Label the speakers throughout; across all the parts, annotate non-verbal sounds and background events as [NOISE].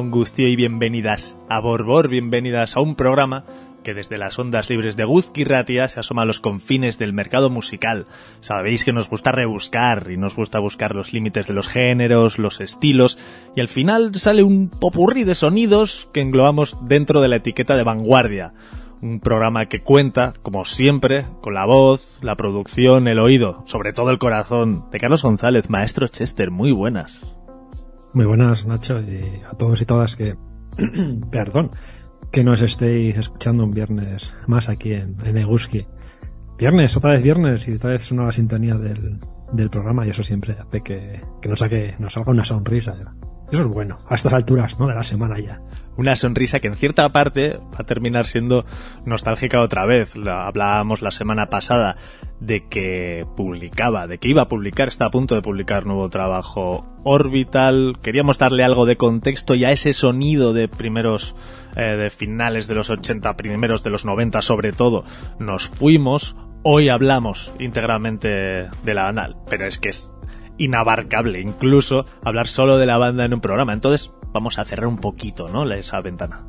Speaker 1: Gustio y bienvenidas a Borbor, bienvenidas a un programa que desde las ondas libres de Guzki Ratia se asoma a los confines del mercado musical. Sabéis que nos gusta rebuscar y nos gusta buscar los límites de los géneros, los estilos, y al final sale un popurrí de sonidos que englobamos dentro de la etiqueta de vanguardia. Un programa que cuenta, como siempre, con la voz, la producción, el oído, sobre todo el corazón, de Carlos González, maestro Chester. Muy buenas.
Speaker 2: Muy buenas, Nacho, y a todos y todas que, [CLEARS THROAT] perdón, que nos estéis escuchando un viernes más aquí en, en Eguski. Viernes, otra vez viernes, y otra vez la sintonía del, del programa, y eso siempre hace que, que nos, saque, nos salga una sonrisa. Eso es bueno, a estas alturas, ¿no? De la semana ya.
Speaker 1: Una sonrisa que en cierta parte va a terminar siendo nostálgica otra vez. Hablábamos la semana pasada de que publicaba, de que iba a publicar, está a punto de publicar nuevo trabajo Orbital. Queríamos darle algo de contexto y a ese sonido de primeros, eh, de finales de los 80, primeros de los 90 sobre todo, nos fuimos. Hoy hablamos íntegramente de la banda, pero es que es inabarcable incluso hablar solo de la banda en un programa. Entonces vamos a cerrar un poquito, ¿no? Esa ventana.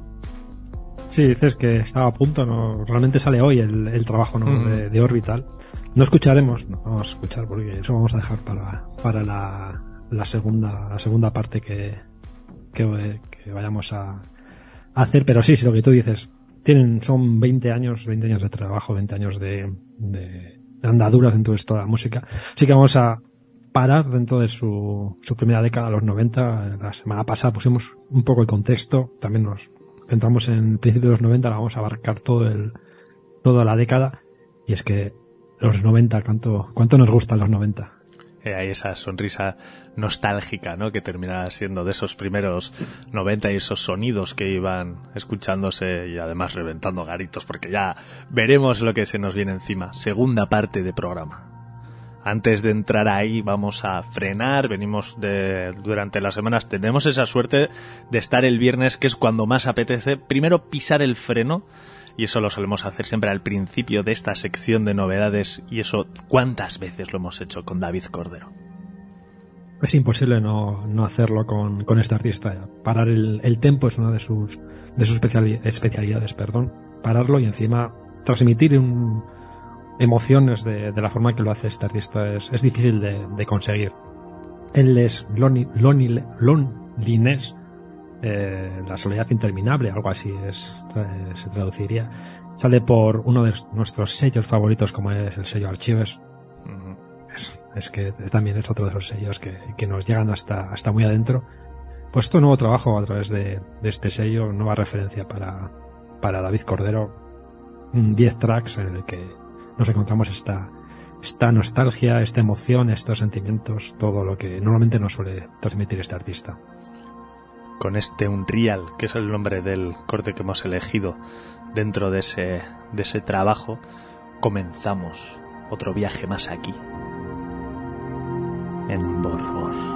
Speaker 2: Sí, dices que estaba a punto, ¿no? Realmente sale hoy el, el trabajo ¿no?
Speaker 1: Mm.
Speaker 2: de, de, Orbital. No escucharemos, no vamos a escuchar porque eso vamos a dejar para, para la, la segunda, la segunda parte que, que, que vayamos a, a, hacer. Pero sí, sí, lo que tú dices, tienen, son 20 años, 20 años de trabajo, 20 años de, de andaduras dentro de toda la música. Así que vamos a, parar dentro de su, su primera década, los 90. La semana pasada pusimos un poco el contexto, también nos centramos en el principio de los 90, vamos a abarcar todo el, toda la década. Y es que los 90, ¿cuánto, cuánto nos gustan los 90?
Speaker 1: Eh, hay esa sonrisa nostálgica, ¿no? Que termina siendo de esos primeros 90 y esos sonidos que iban escuchándose y además reventando garitos, porque ya veremos lo que se nos viene encima. Segunda parte de programa antes de entrar ahí vamos a frenar, venimos de durante las semanas, tenemos esa suerte de estar el viernes que es cuando más apetece, primero pisar el freno y eso lo solemos hacer siempre al principio de esta sección de novedades y eso cuántas veces lo hemos hecho con David Cordero.
Speaker 2: Es imposible no, no hacerlo con, con, este artista. Parar el, el tempo es una de sus, de sus especialidades, perdón. Pararlo y encima transmitir un, emociones de, de, la forma que lo hace este artista es, es difícil de, de, conseguir. Lonely, lonely, Loneliness, eh, la soledad interminable, algo así es, se traduciría, sale por uno de nuestros sellos favoritos como es el sello Archives. -huh. es, es, que también es otro de esos sellos que, que nos llegan hasta, hasta muy adentro. Pues esto nuevo trabajo a través de, de este sello, nueva referencia para, para David Cordero, 10 tracks en el que nos encontramos esta, esta nostalgia, esta emoción, estos sentimientos, todo lo que normalmente nos suele transmitir este artista.
Speaker 1: Con este Unreal, que es el nombre del corte que hemos elegido dentro de ese, de ese trabajo, comenzamos otro viaje más aquí, en Borbor.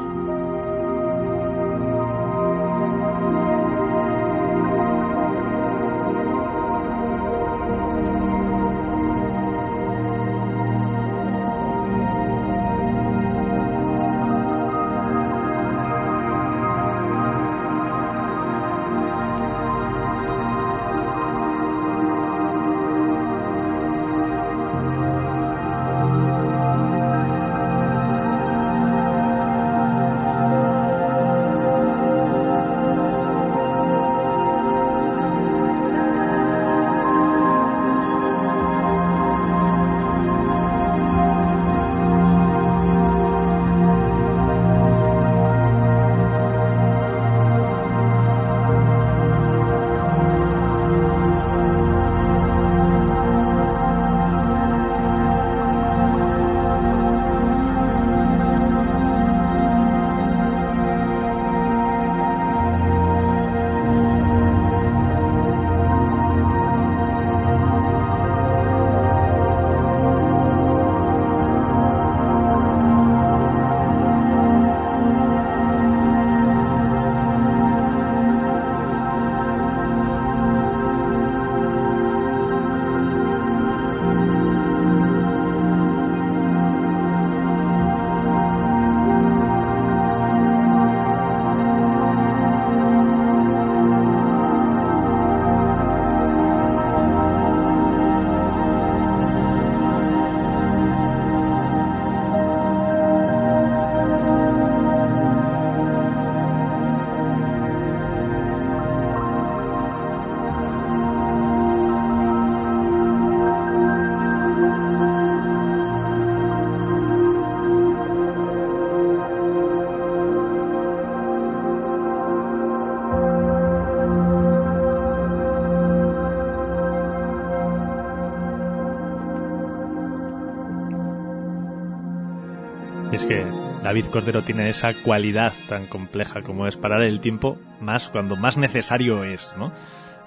Speaker 1: David Cordero tiene esa cualidad tan compleja como es parar el tiempo más cuando más necesario es, ¿no?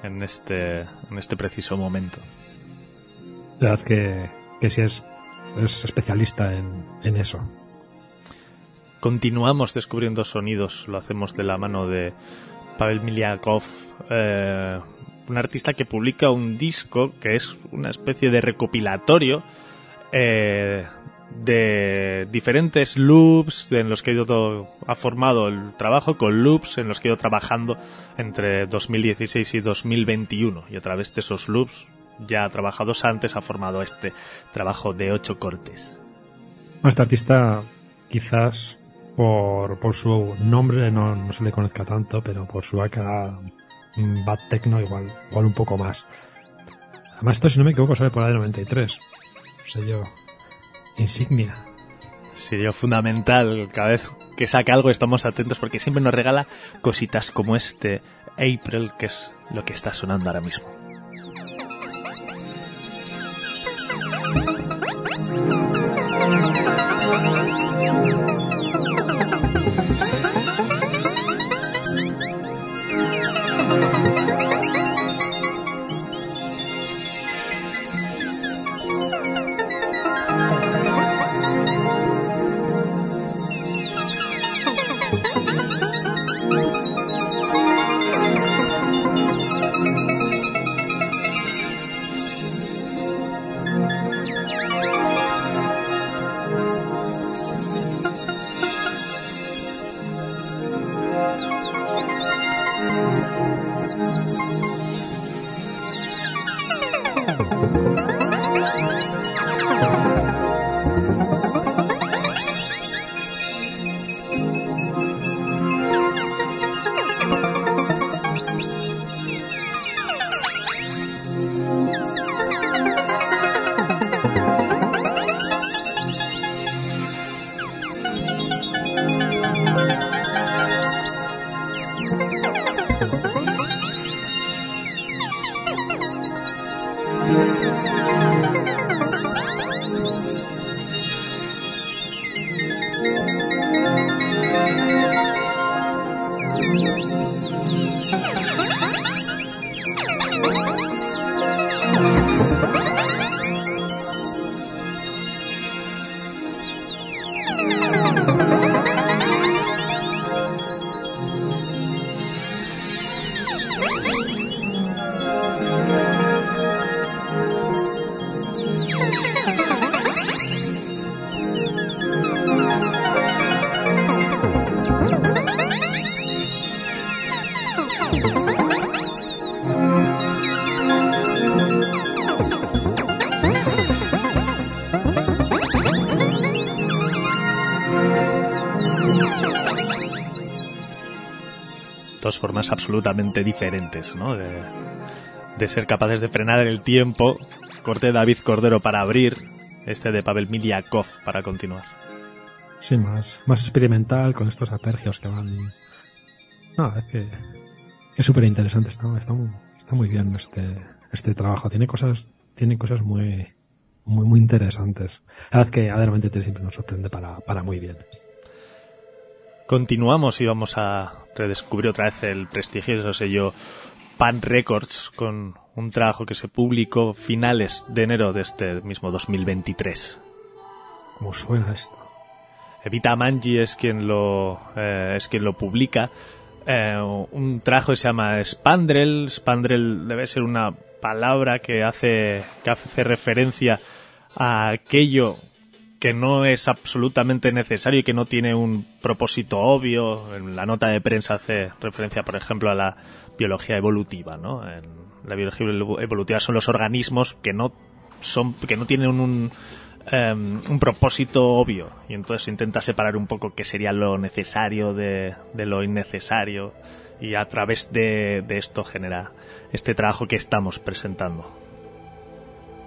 Speaker 1: En este, en este preciso momento.
Speaker 2: La verdad que, que sí es, es especialista en, en eso.
Speaker 1: Continuamos descubriendo sonidos, lo hacemos de la mano de Pavel Miliakov, eh, un artista que publica un disco que es una especie de recopilatorio eh, de diferentes loops en los que ha, ido, ha formado el trabajo con loops en los que ha ido trabajando entre 2016 y 2021 y a través de esos loops ya trabajados antes ha formado este trabajo de ocho cortes.
Speaker 2: Este artista quizás por, su nombre no, no, se le conozca tanto, pero por su acá Bad Techno igual, un poco más. Además esto si no me equivoco sale por la de 93. yo insignia.
Speaker 1: Sería fundamental. Cada vez que saque algo estamos atentos porque siempre nos regala cositas como este April, que es lo que está sonando ahora mismo. Absolutamente diferentes, ¿no? De, ser capaces de frenar el tiempo. Corte David Cordero para abrir, este de Pavel Miliakov para continuar.
Speaker 2: Sí, más, más experimental con estos apergios que van. No, es que es súper interesante, está, muy, bien este, este trabajo. Tiene cosas, tiene cosas muy, muy, muy interesantes. La verdad que Adelante siempre nos sorprende para, para muy bien.
Speaker 1: Continuamos y vamos a redescubrir otra vez el prestigioso sello Pan Records con un trabajo que se publicó finales de enero de este mismo 2023.
Speaker 2: ¿Cómo suena esto?
Speaker 1: Evita Manji es quien lo, eh, es quien lo publica. Eh, un trabajo que se llama Spandrel. Spandrel debe ser una palabra que hace, que hace referencia a aquello que no es absolutamente necesario y que no tiene un propósito obvio. En la nota de prensa hace referencia, por ejemplo, a la biología evolutiva, ¿no? En la biología evolutiva son los organismos que no son que no tienen un, em, un propósito obvio y entonces intenta separar un poco qué sería lo necesario de, de lo innecesario y a través de, de esto genera este trabajo que estamos presentando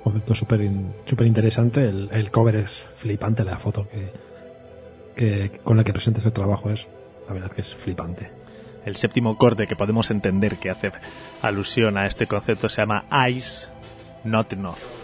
Speaker 2: concepto súper super interesante. El, cover es flipante, la foto que, que con la que presenta este trabajo es, la verdad que es flipante.
Speaker 1: El séptimo corte que podemos entender que hace alusión a este concepto se llama Ice Not Enough.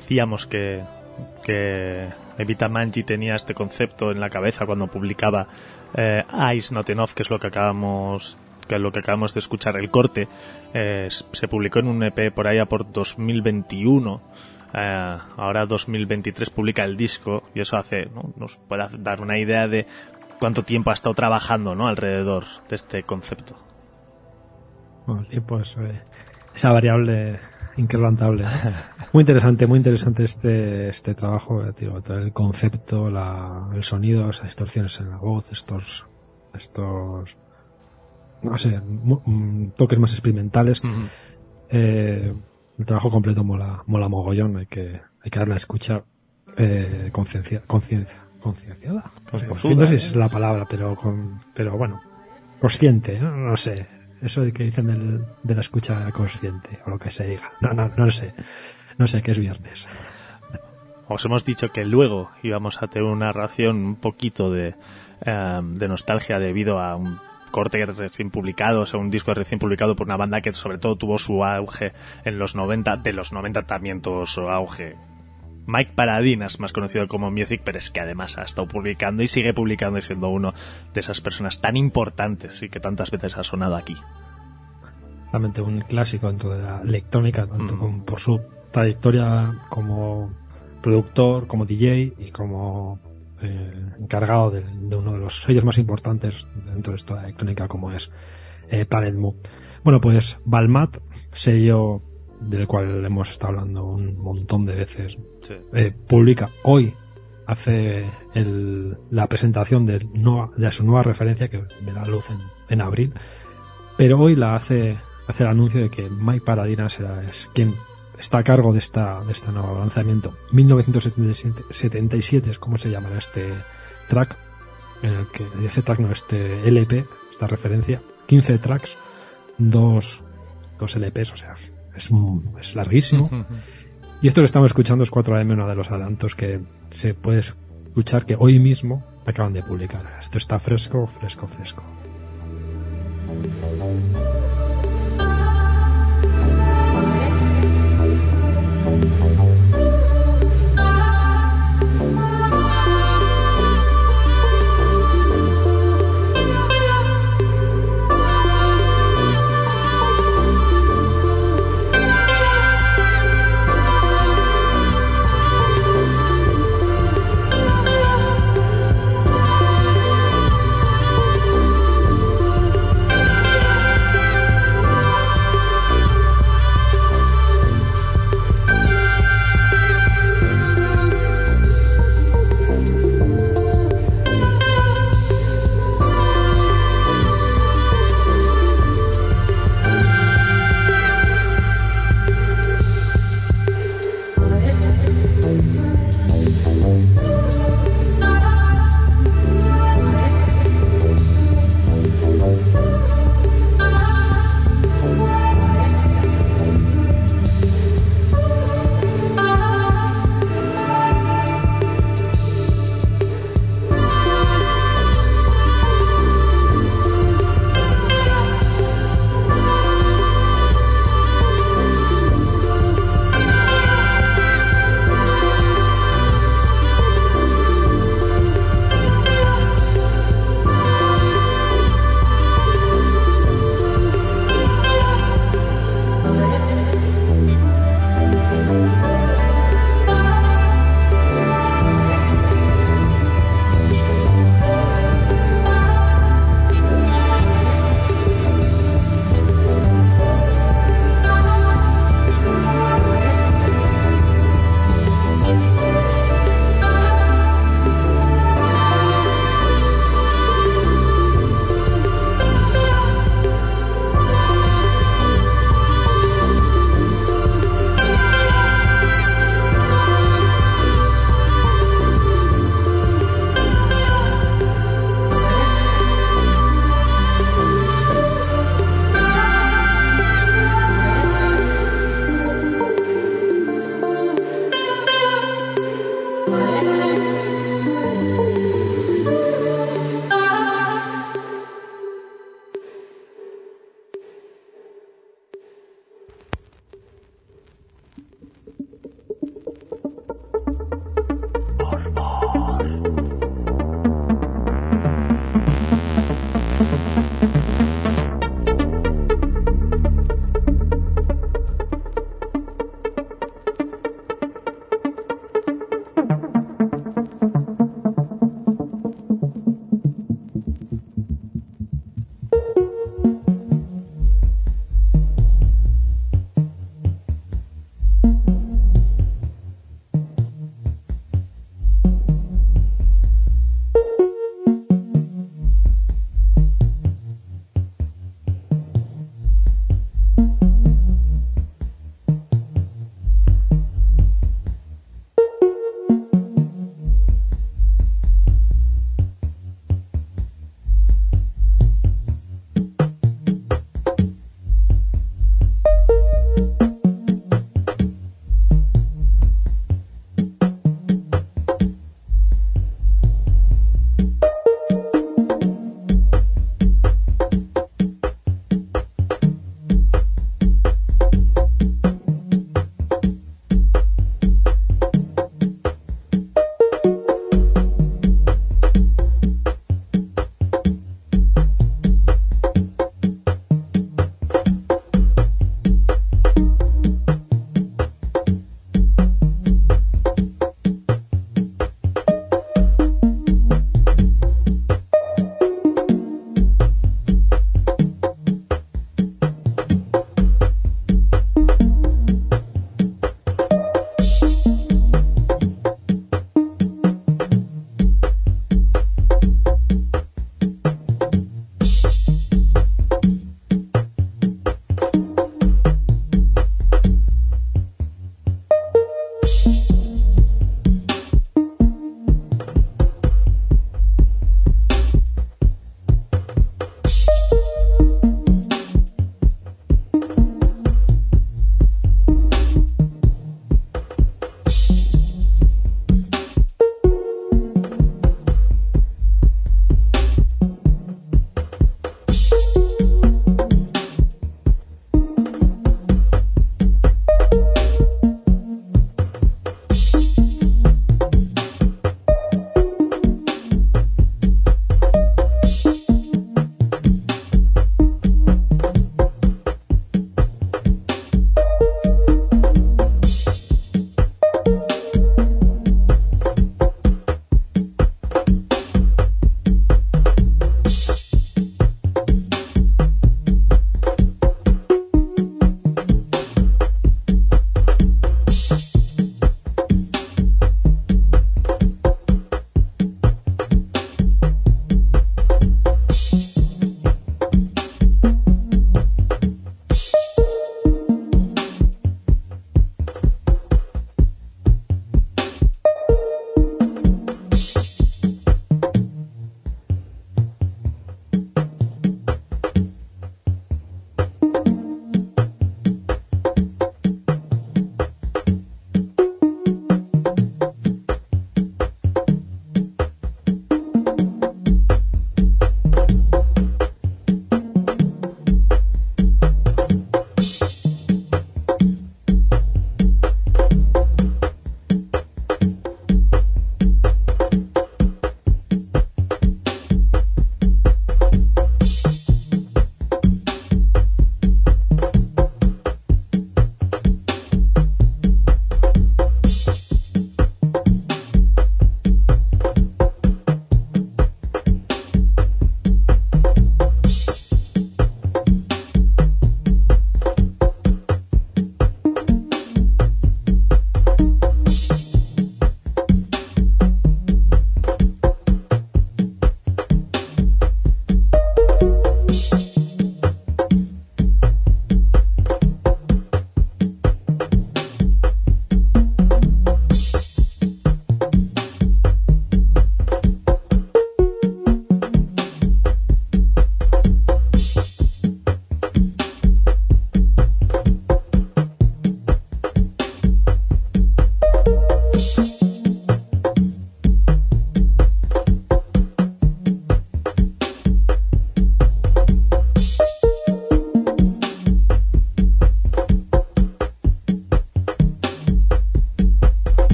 Speaker 1: Decíamos que, que Evita Manji tenía este concepto en la cabeza cuando publicaba eh, Ice Not Enough, que es lo que acabamos que es lo que acabamos de escuchar. El corte eh, se publicó en un EP por allá por 2021 eh, ahora 2023 publica el disco y eso hace nos puede dar una idea de cuánto tiempo ha estado trabajando ¿no? alrededor de este concepto.
Speaker 2: Bueno, el tiempo es esa variable inquebrantable. [LAUGHS] Muy interesante, muy interesante este, este trabajo, eh, tío, el concepto, la, el sonido, esas distorsiones en la voz, estos, estos, no sé, mm, toques más experimentales. eh, el trabajo completo mola, mola mogollón, hay que, hay que darle a escucha, eh, conciencia, conciencia, concienciada. No sé si es la palabra, pero con, pero bueno, consciente, ¿no? no sé, eso de que dicen de la escucha consciente o lo que se diga. No, no, no sé. No sé que es viernes.
Speaker 1: Os hemos dicho que luego íbamos a tener una ración un poquito de, em, de nostalgia debido a un corte recién publicado, o sea, un disco recién publicado por una banda que sobre todo tuvo su auge en los 90, de los 90 también tuvo su auge Mike Paradinas, más conocido como Music, pero es que además ha estado publicando y sigue publicando y siendo uno de esas personas tan importantes y que tantas veces ha sonado aquí.
Speaker 2: Realmente un clásico dentro de la electrónica, tanto mm. por su trayectoria como productor, como DJ y como eh, encargado de, uno de los sellos más importantes dentro de esta electrónica como es eh, Planet Mu. Bueno, pues Balmat, sello del cual hemos estado hablando un montón de veces, eh, publica hoy, hace el, la presentación de, de su nueva referencia que verá luz en, abril, pero hoy la hace, hace el anuncio de que Mike Paradina será es quien está a cargo de esta, de este nuevo lanzamiento. 1977 es como se llama este track, en el que, este track no, este LP, esta referencia, 15 tracks, dos, dos LPs, o sea, es, es larguísimo. Y esto que estamos escuchando es 4AM, uno de los adelantos que se puede escuchar que hoy mismo acaban de publicar. Esto está fresco, fresco, fresco.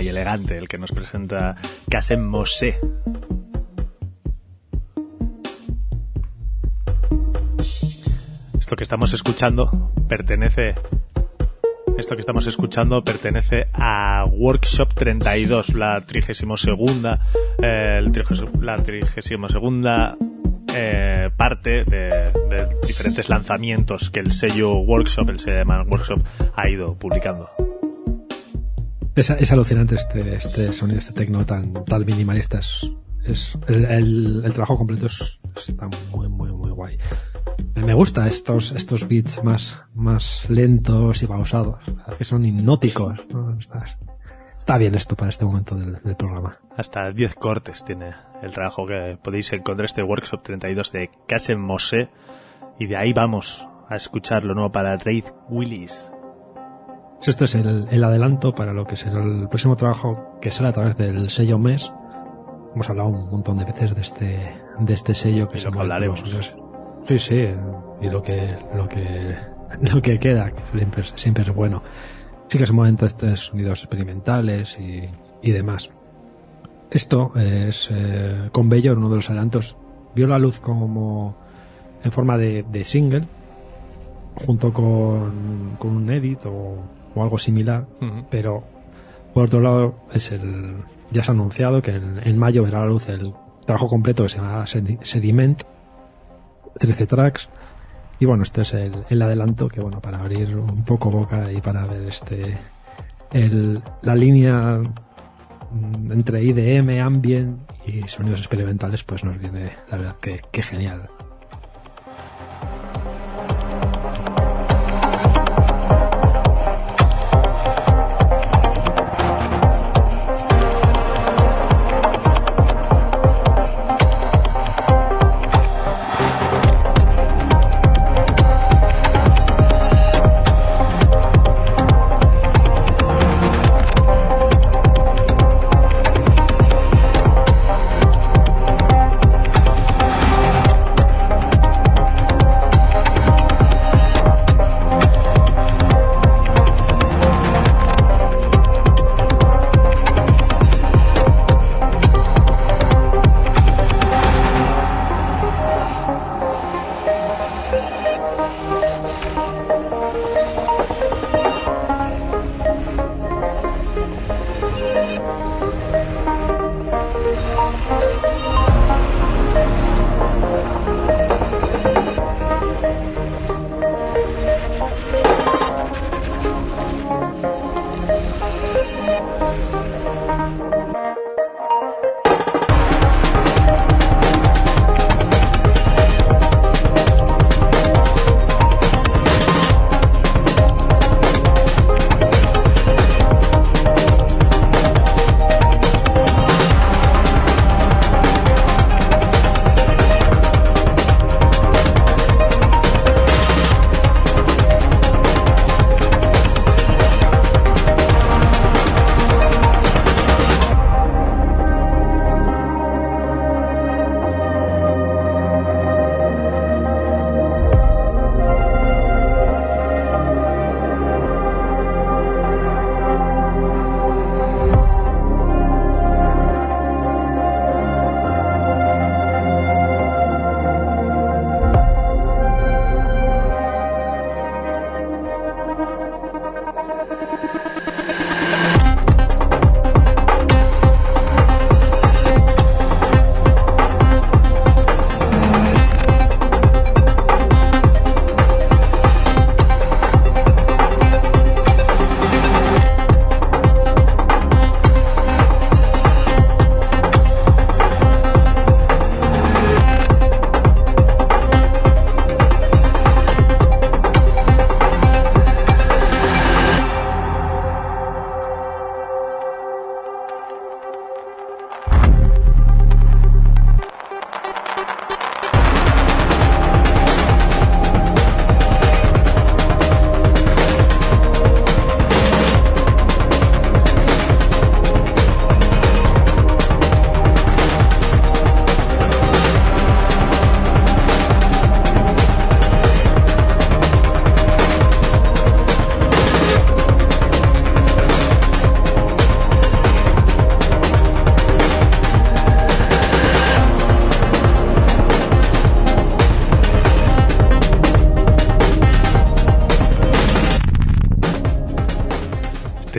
Speaker 1: Y elegante el que nos presenta Casem Mosé. Esto que estamos escuchando pertenece esto que estamos escuchando pertenece a Workshop 32, la 32 segunda, eh, la 32 segunda eh, parte de, diferentes lanzamientos que el sello Workshop, el sello Workshop, ha ido publicando.
Speaker 2: Es, alucinante este, este sonido, este tecno tan, minimalista. Es, el, trabajo completo está muy, muy, muy guay. Me gusta estos, estos beats más, lentos y pausados, que son hipnóticos. Está, bien esto para este momento del, programa.
Speaker 1: Hasta 10 cortes tiene el trabajo que podéis encontrar este workshop 32 de Casem Mosé y de ahí vamos a escuchar lo nuevo para Raid Willis.
Speaker 2: Esto es el, adelanto para lo que será el próximo trabajo que será a través del sello MES. Hemos hablado un montón de veces de este, de este sello que
Speaker 1: que hablaremos.
Speaker 2: Sí, sí, y lo que, lo que, [LAUGHS] lo que queda, que siempre, siempre es bueno. Sí que se mueven estos sonidos experimentales y, y demás. Esto es eh, con Bello, uno de los adelantos, vio la luz como en forma de, de single, junto con, con, un edit o, o algo similar, pero por otro lado es el ya se ha anunciado que en, en mayo verá la luz el trabajo completo que se llama Sediment 13 tracks. Y bueno, este es el, adelanto que bueno, para abrir un poco boca y para ver este el, la línea mm, entre IDM, ambient y sonidos experimentales, pues nos viene la verdad que, que genial.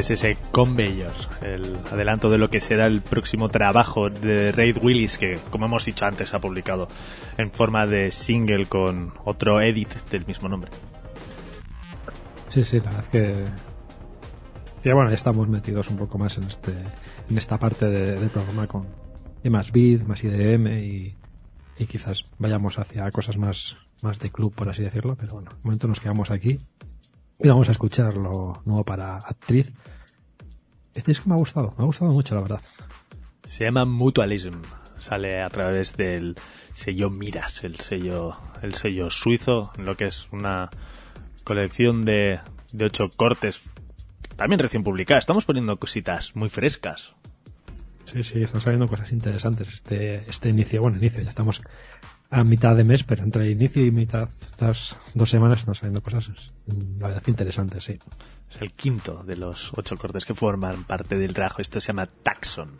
Speaker 1: Es ese Conveyor, el adelanto de lo que será el próximo trabajo de Raid Willis, que como hemos dicho antes ha publicado en forma de single con otro edit del mismo nombre.
Speaker 2: Sí, sí, la verdad que ya bueno, ya estamos metidos un poco más en este en esta parte del programa con más beat, más IDM y, y quizás vayamos hacia cosas más más de club, por así decirlo, pero bueno, de momento nos quedamos aquí y vamos a escuchar lo nuevo para Actriz. Este disco me ha gustado, me ha gustado mucho, la verdad.
Speaker 1: Se llama Mutualism. Sale a través del sello Miras, el sello, el sello suizo, en lo que es una colección de, de ocho cortes, también recién publicada. Estamos poniendo cositas muy frescas.
Speaker 2: Sí, sí, están saliendo cosas interesantes. Este, este inicio, bueno, inicio, ya estamos a mitad de mes, pero entre inicio y mitad, estas dos semanas están saliendo cosas, la verdad, interesantes, sí.
Speaker 1: Es el quinto de los ocho cortes que forman parte del trabajo. Esto se llama Taxon.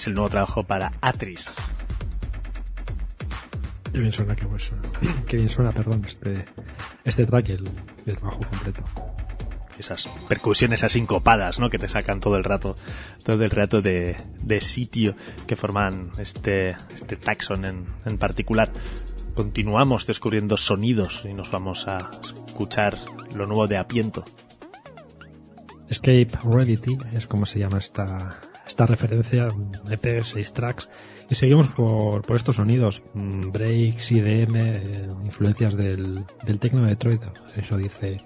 Speaker 1: Es el nuevo trabajo para Atris.
Speaker 2: Qué bien suena, qué, qué bien suena, perdón, este, este track, el, el trabajo completo
Speaker 1: esas percusiones asincopadas, ¿no? Que te sacan todo el rato, todo el rato de, de sitio que forman este, este taxon en, en, particular. Continuamos descubriendo sonidos y nos vamos a escuchar lo nuevo de Apiento.
Speaker 2: Escape Reality es como se llama esta, esta referencia, EP, 6 tracks, y seguimos por, por estos sonidos, mm, breaks, IDM, eh, influencias del, del techno de Detroit, eso dice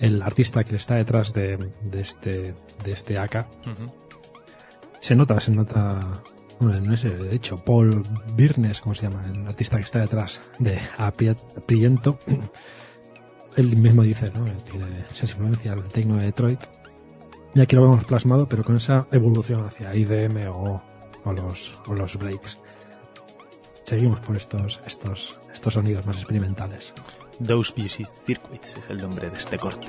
Speaker 2: el artista que está detrás de, de este de este AK se nota se nota bueno, no sé, de hecho Paul Birnes como se llama el artista que está detrás de Apriento [CLEARS THROAT] él mismo dice no tiene esa influencia al tecno de Detroit y aquí lo vemos plasmado pero con esa evolución hacia IDM o, o los o los breaks seguimos por estos estos estos sonidos más experimentales
Speaker 1: Those Music Circuits es el nombre de este corte.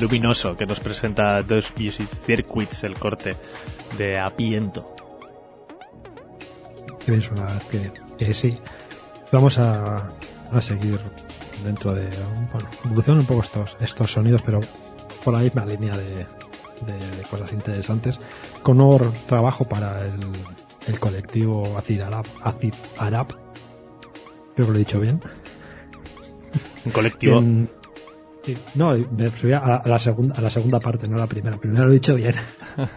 Speaker 1: Luminoso que nos presenta Dos Music Circuits, el corte de Apiento.
Speaker 2: Qué bien suena, que, sí. Vamos a, a seguir dentro de. Bueno, evolucionan un poco estos, estos sonidos, pero por la misma línea de, de, cosas interesantes. Con nuevo trabajo para el, el colectivo Acid Arab, Acid Arab. Creo que lo he dicho bien.
Speaker 1: Un colectivo.
Speaker 2: No, me refería a, la segunda, a la segunda parte, no a la primera. Primero lo he dicho bien.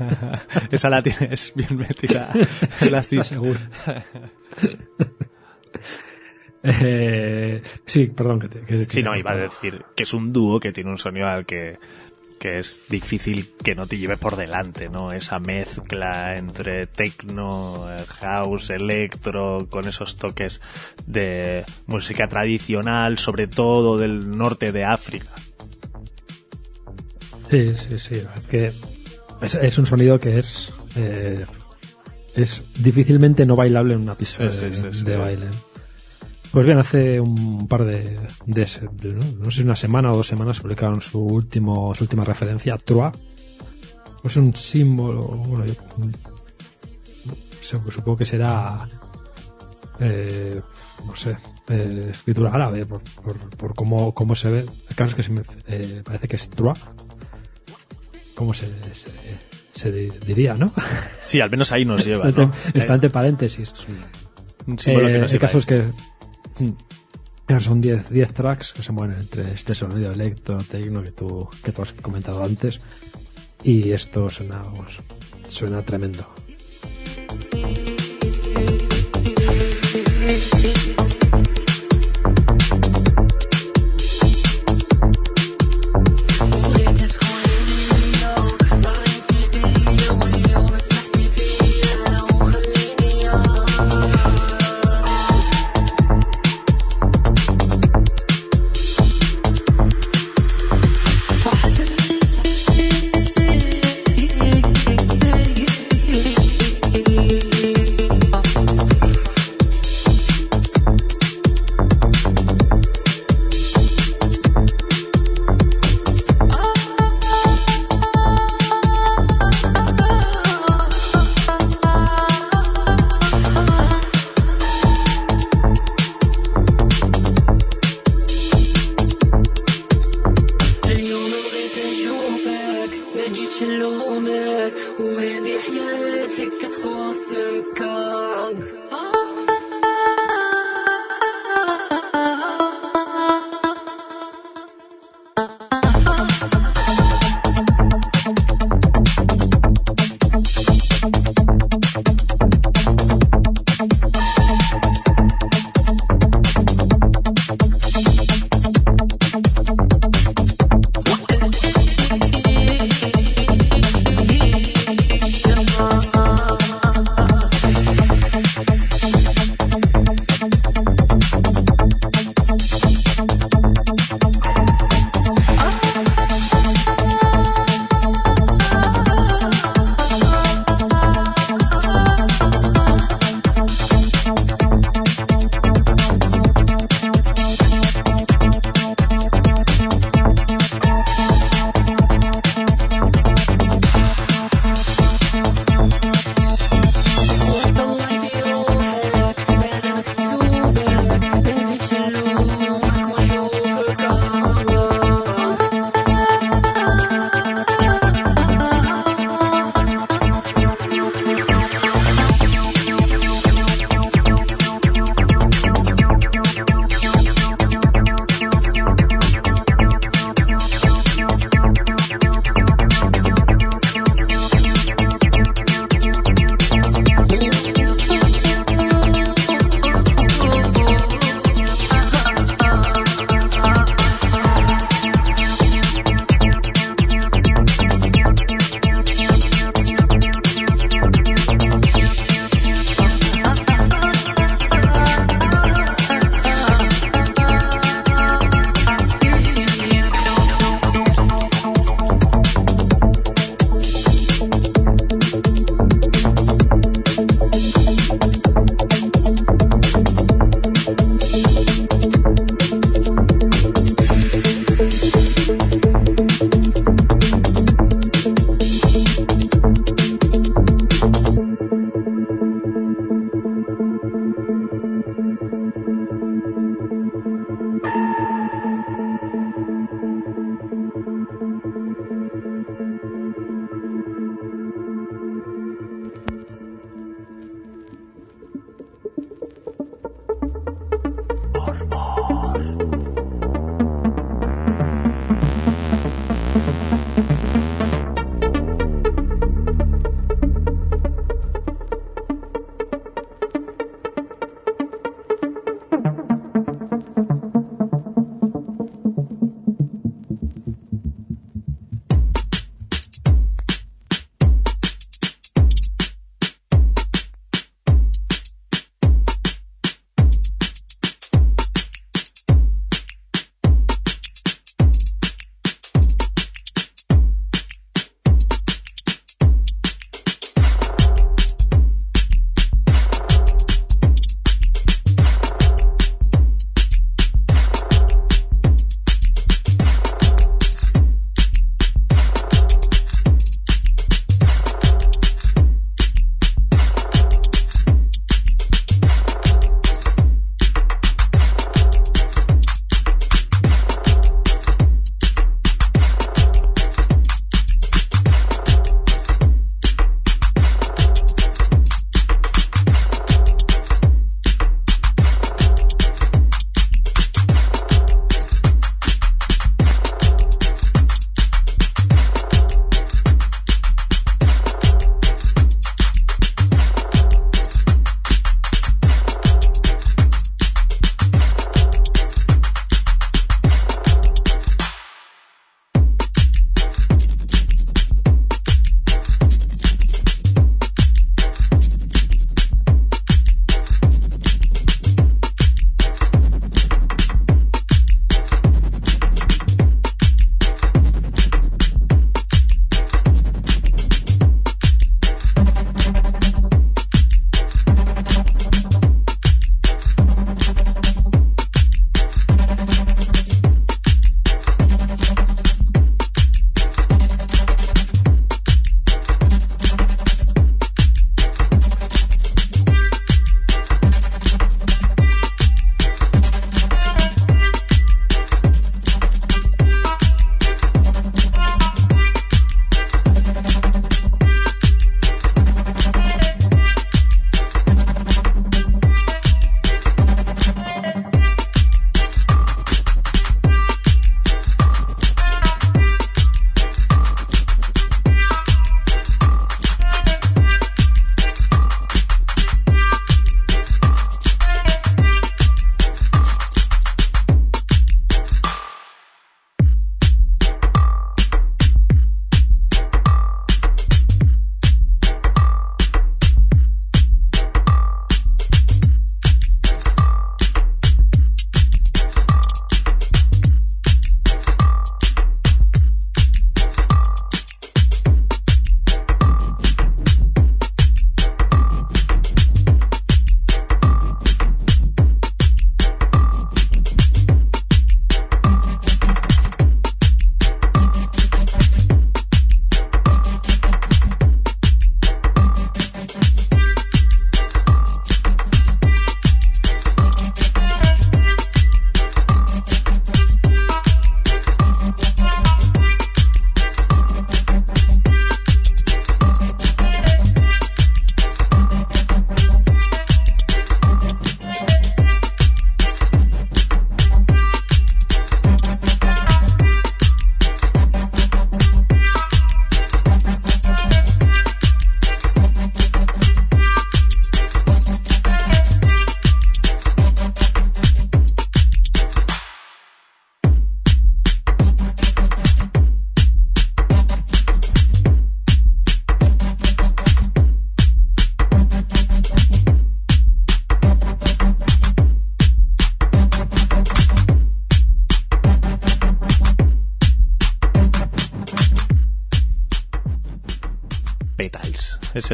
Speaker 2: [LAUGHS]
Speaker 1: Esa la tienes bien metida. [LAUGHS] la
Speaker 2: segunda. [LAUGHS] eh, sí, perdón. Que,
Speaker 1: sí, no, iba a decir que es un dúo que tiene un sonido al que, que es difícil que no te lleve por delante, ¿no? Esa mezcla entre techno, house, electro, con esos toques de música tradicional, sobre todo del norte de África.
Speaker 2: Sí, sí, sí. Es que es, un sonido que es eh, es difícilmente no bailable en una pista de, baile. Pues bien, hace un par de, ¿no? sé si una semana o dos semanas publicaron su último su última referencia, Trois. Es un símbolo, bueno, yo, supongo que será, eh, no sé, eh, escritura árabe por, por, cómo, cómo, se ve. El caso es que se me, eh, parece que es Trois. ¿Cómo se, se, diría, no?
Speaker 1: Sí, al menos ahí nos lleva.
Speaker 2: Está, entre paréntesis. el caso es que mm, son 10 tracks que se mueven entre este sonido electro, tecno que tú, que tú has comentado antes. Y esto suena, suena tremendo.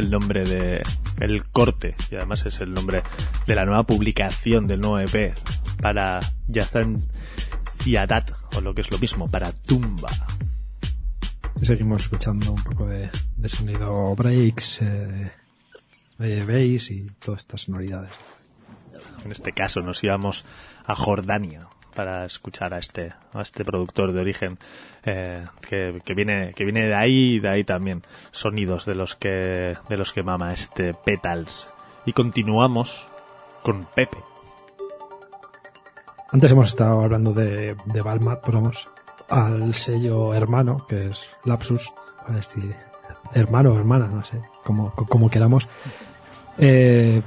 Speaker 1: El nombre de el corte y además es el nombre de la nueva publicación del nuevo EP para Yastan Ciadat o lo que es lo mismo para Tumba.
Speaker 2: Seguimos escuchando un poco de, sonido breaks, eh, de bass y todas estas sonoridades.
Speaker 1: En este caso nos íbamos a Jordania para escuchar a este a este productor de origen eh, que, viene que viene de ahí y de ahí también. Sonidos de los que de los que mama este Petals. Y continuamos con Pepe.
Speaker 2: Antes hemos estado hablando de, de Balmat pero vamos al sello hermano que es Lapsus hermano o hermana no sé como, como queramos. Eh,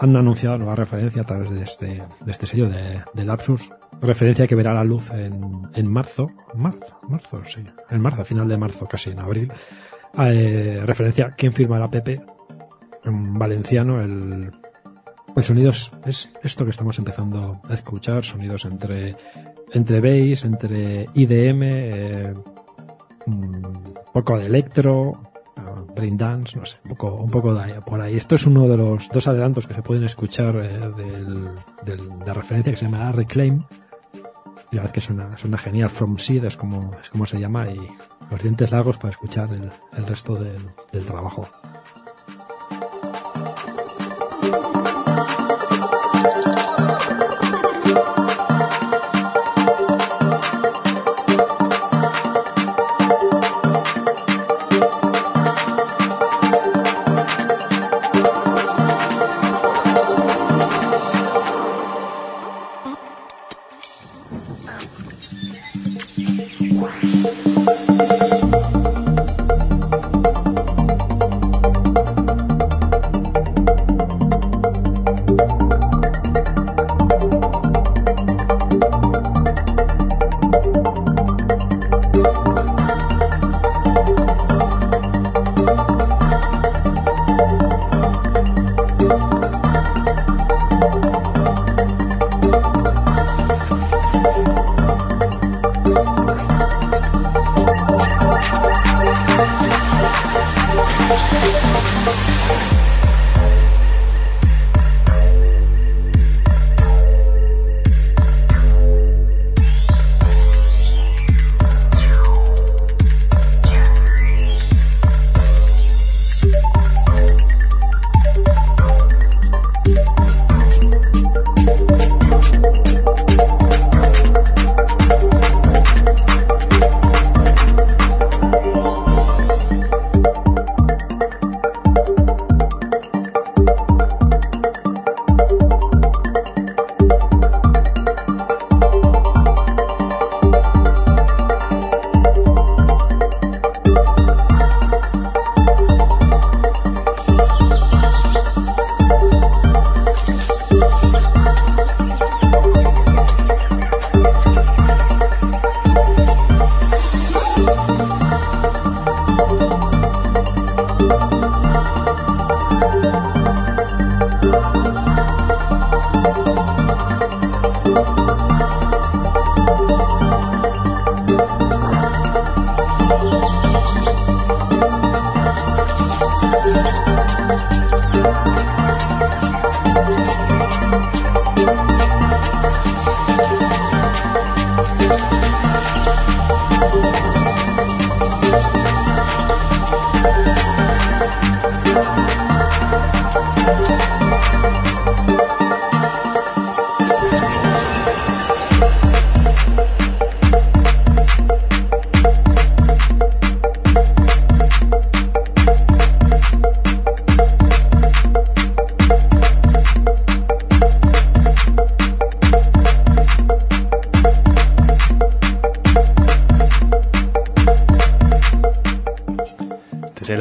Speaker 2: han anunciado nueva referencia a través de este, de este sello de, de, Lapsus, referencia que verá la luz en, en marzo, marzo, marzo, sí, en marzo, a final de marzo, casi en abril, eh, referencia quién firmará Pepe, en valenciano, el, el sonido es, esto que estamos empezando a escuchar, sonidos entre, entre bass, entre IDM, eh, un poco de electro, Brain Dance, no sé, un poco, un poco por ahí. Esto es uno de los dos adelantos que se pueden escuchar eh, del, de referencia que se llama Reclaim. Y la verdad es que suena, suena genial. From Seed es como, es como se llama y los dientes largos para escuchar el, resto del trabajo.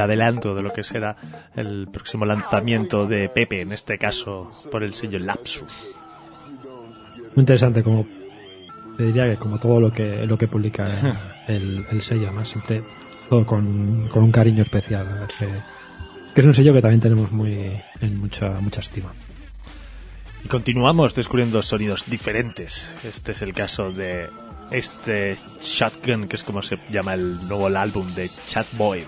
Speaker 1: Adelanto de lo que será el próximo lanzamiento de Pepe, en este caso por el sello Lapsus.
Speaker 2: Muy interesante, como te diría que como todo lo que lo que publica el, el sello, además siempre todo con, con un cariño especial, que, que, es un sello que también tenemos muy en mucha mucha estima.
Speaker 1: Y continuamos descubriendo sonidos diferentes. Este es el caso de este Shotgun, que es como se llama el nuevo álbum de Chatboy.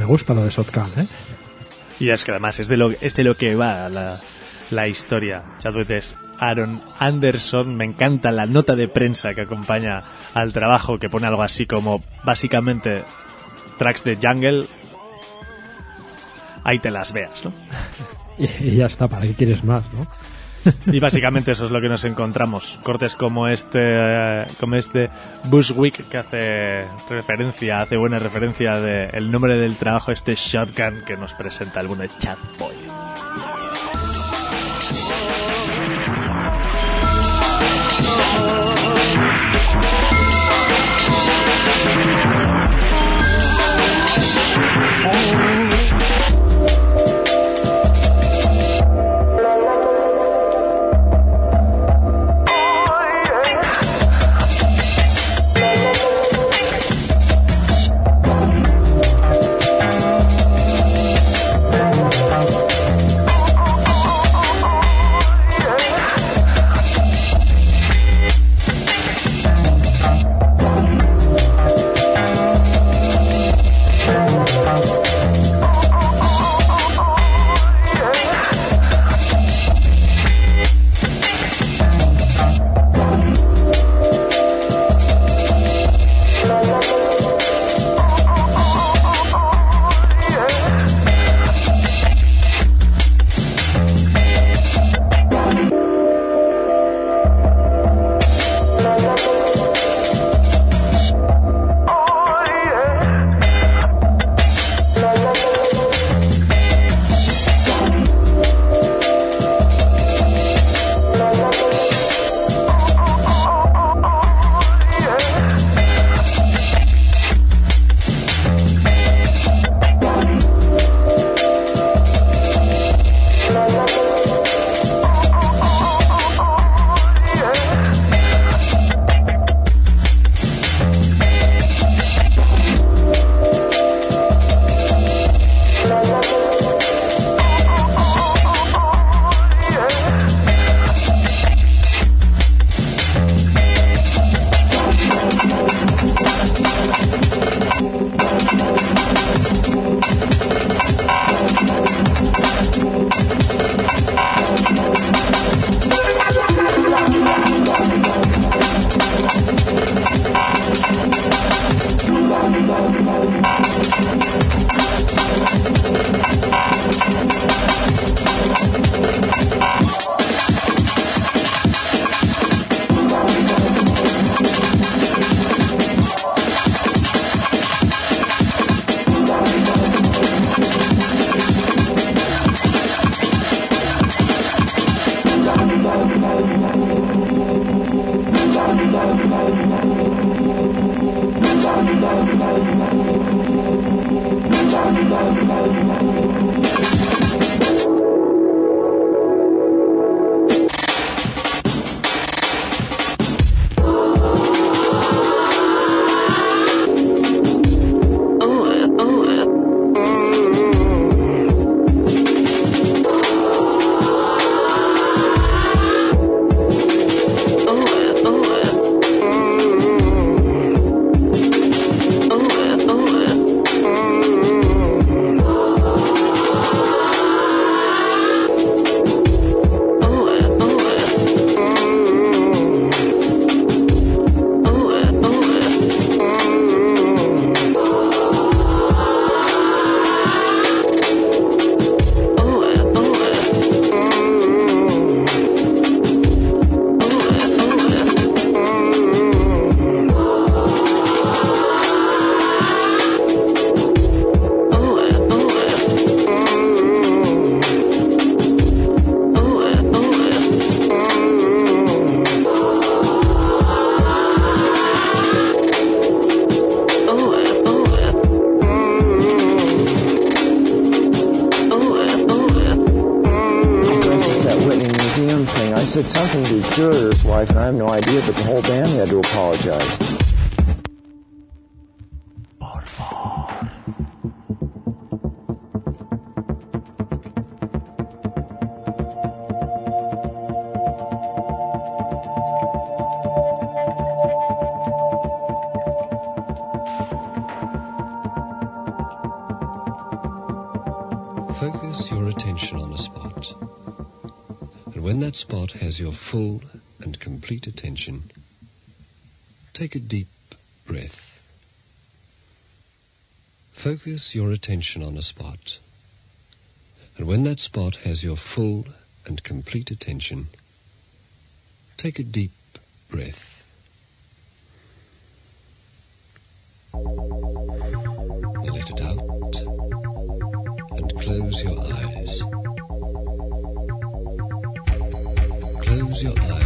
Speaker 2: Me gusta lo de Shotgun, ¿eh?
Speaker 1: Y es que además es de lo, es de lo que va la, la historia. Chadwick es Aaron Anderson. Me encanta la nota de prensa que acompaña al trabajo, que pone algo así como básicamente tracks de Jungle. Ahí te las veas, ¿no? [LAUGHS]
Speaker 2: Y, y ya está, ¿para qué quieres más, no? [LAUGHS]
Speaker 1: Y básicamente eso es lo que nos encontramos. Cortes como este, eh, como este Bushwick que hace referencia, hace buena referencia de el nombre del trabajo, este Shotgun que nos presenta el bueno de Chad.
Speaker 3: And I have no idea, but the whole band had to apologize.
Speaker 4: Focus your attention on a spot. And when that spot has your full complete attention, take a deep breath. Focus your attention on a spot. And when that spot has your full and complete attention, take a deep breath. Let it out and close your eyes. Close your eyes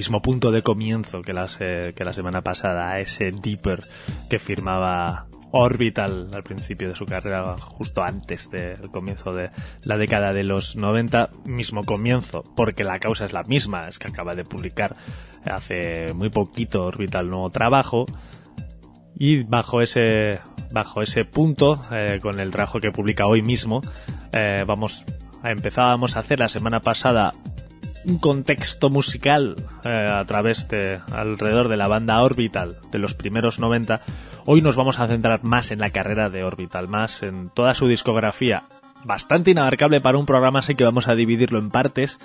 Speaker 1: mismo punto de comienzo que la, se- que la semana pasada, ese Deeper que firmaba Orbital al principio de su carrera, justo antes del comienzo de la década de los 90, mismo comienzo, porque la causa es la misma, es que acaba de publicar hace muy poquito Orbital nuevo trabajo, y bajo ese bajo ese punto eh, con el trabajo que publica hoy mismo eh, vamos empezábamos a hacer la semana pasada un contexto musical eh, a través de alrededor de la banda Orbital de los primeros 90 hoy nos vamos a centrar más en la carrera de Orbital más en toda su discografía bastante inabarcable para un programa así que vamos a dividirlo en partes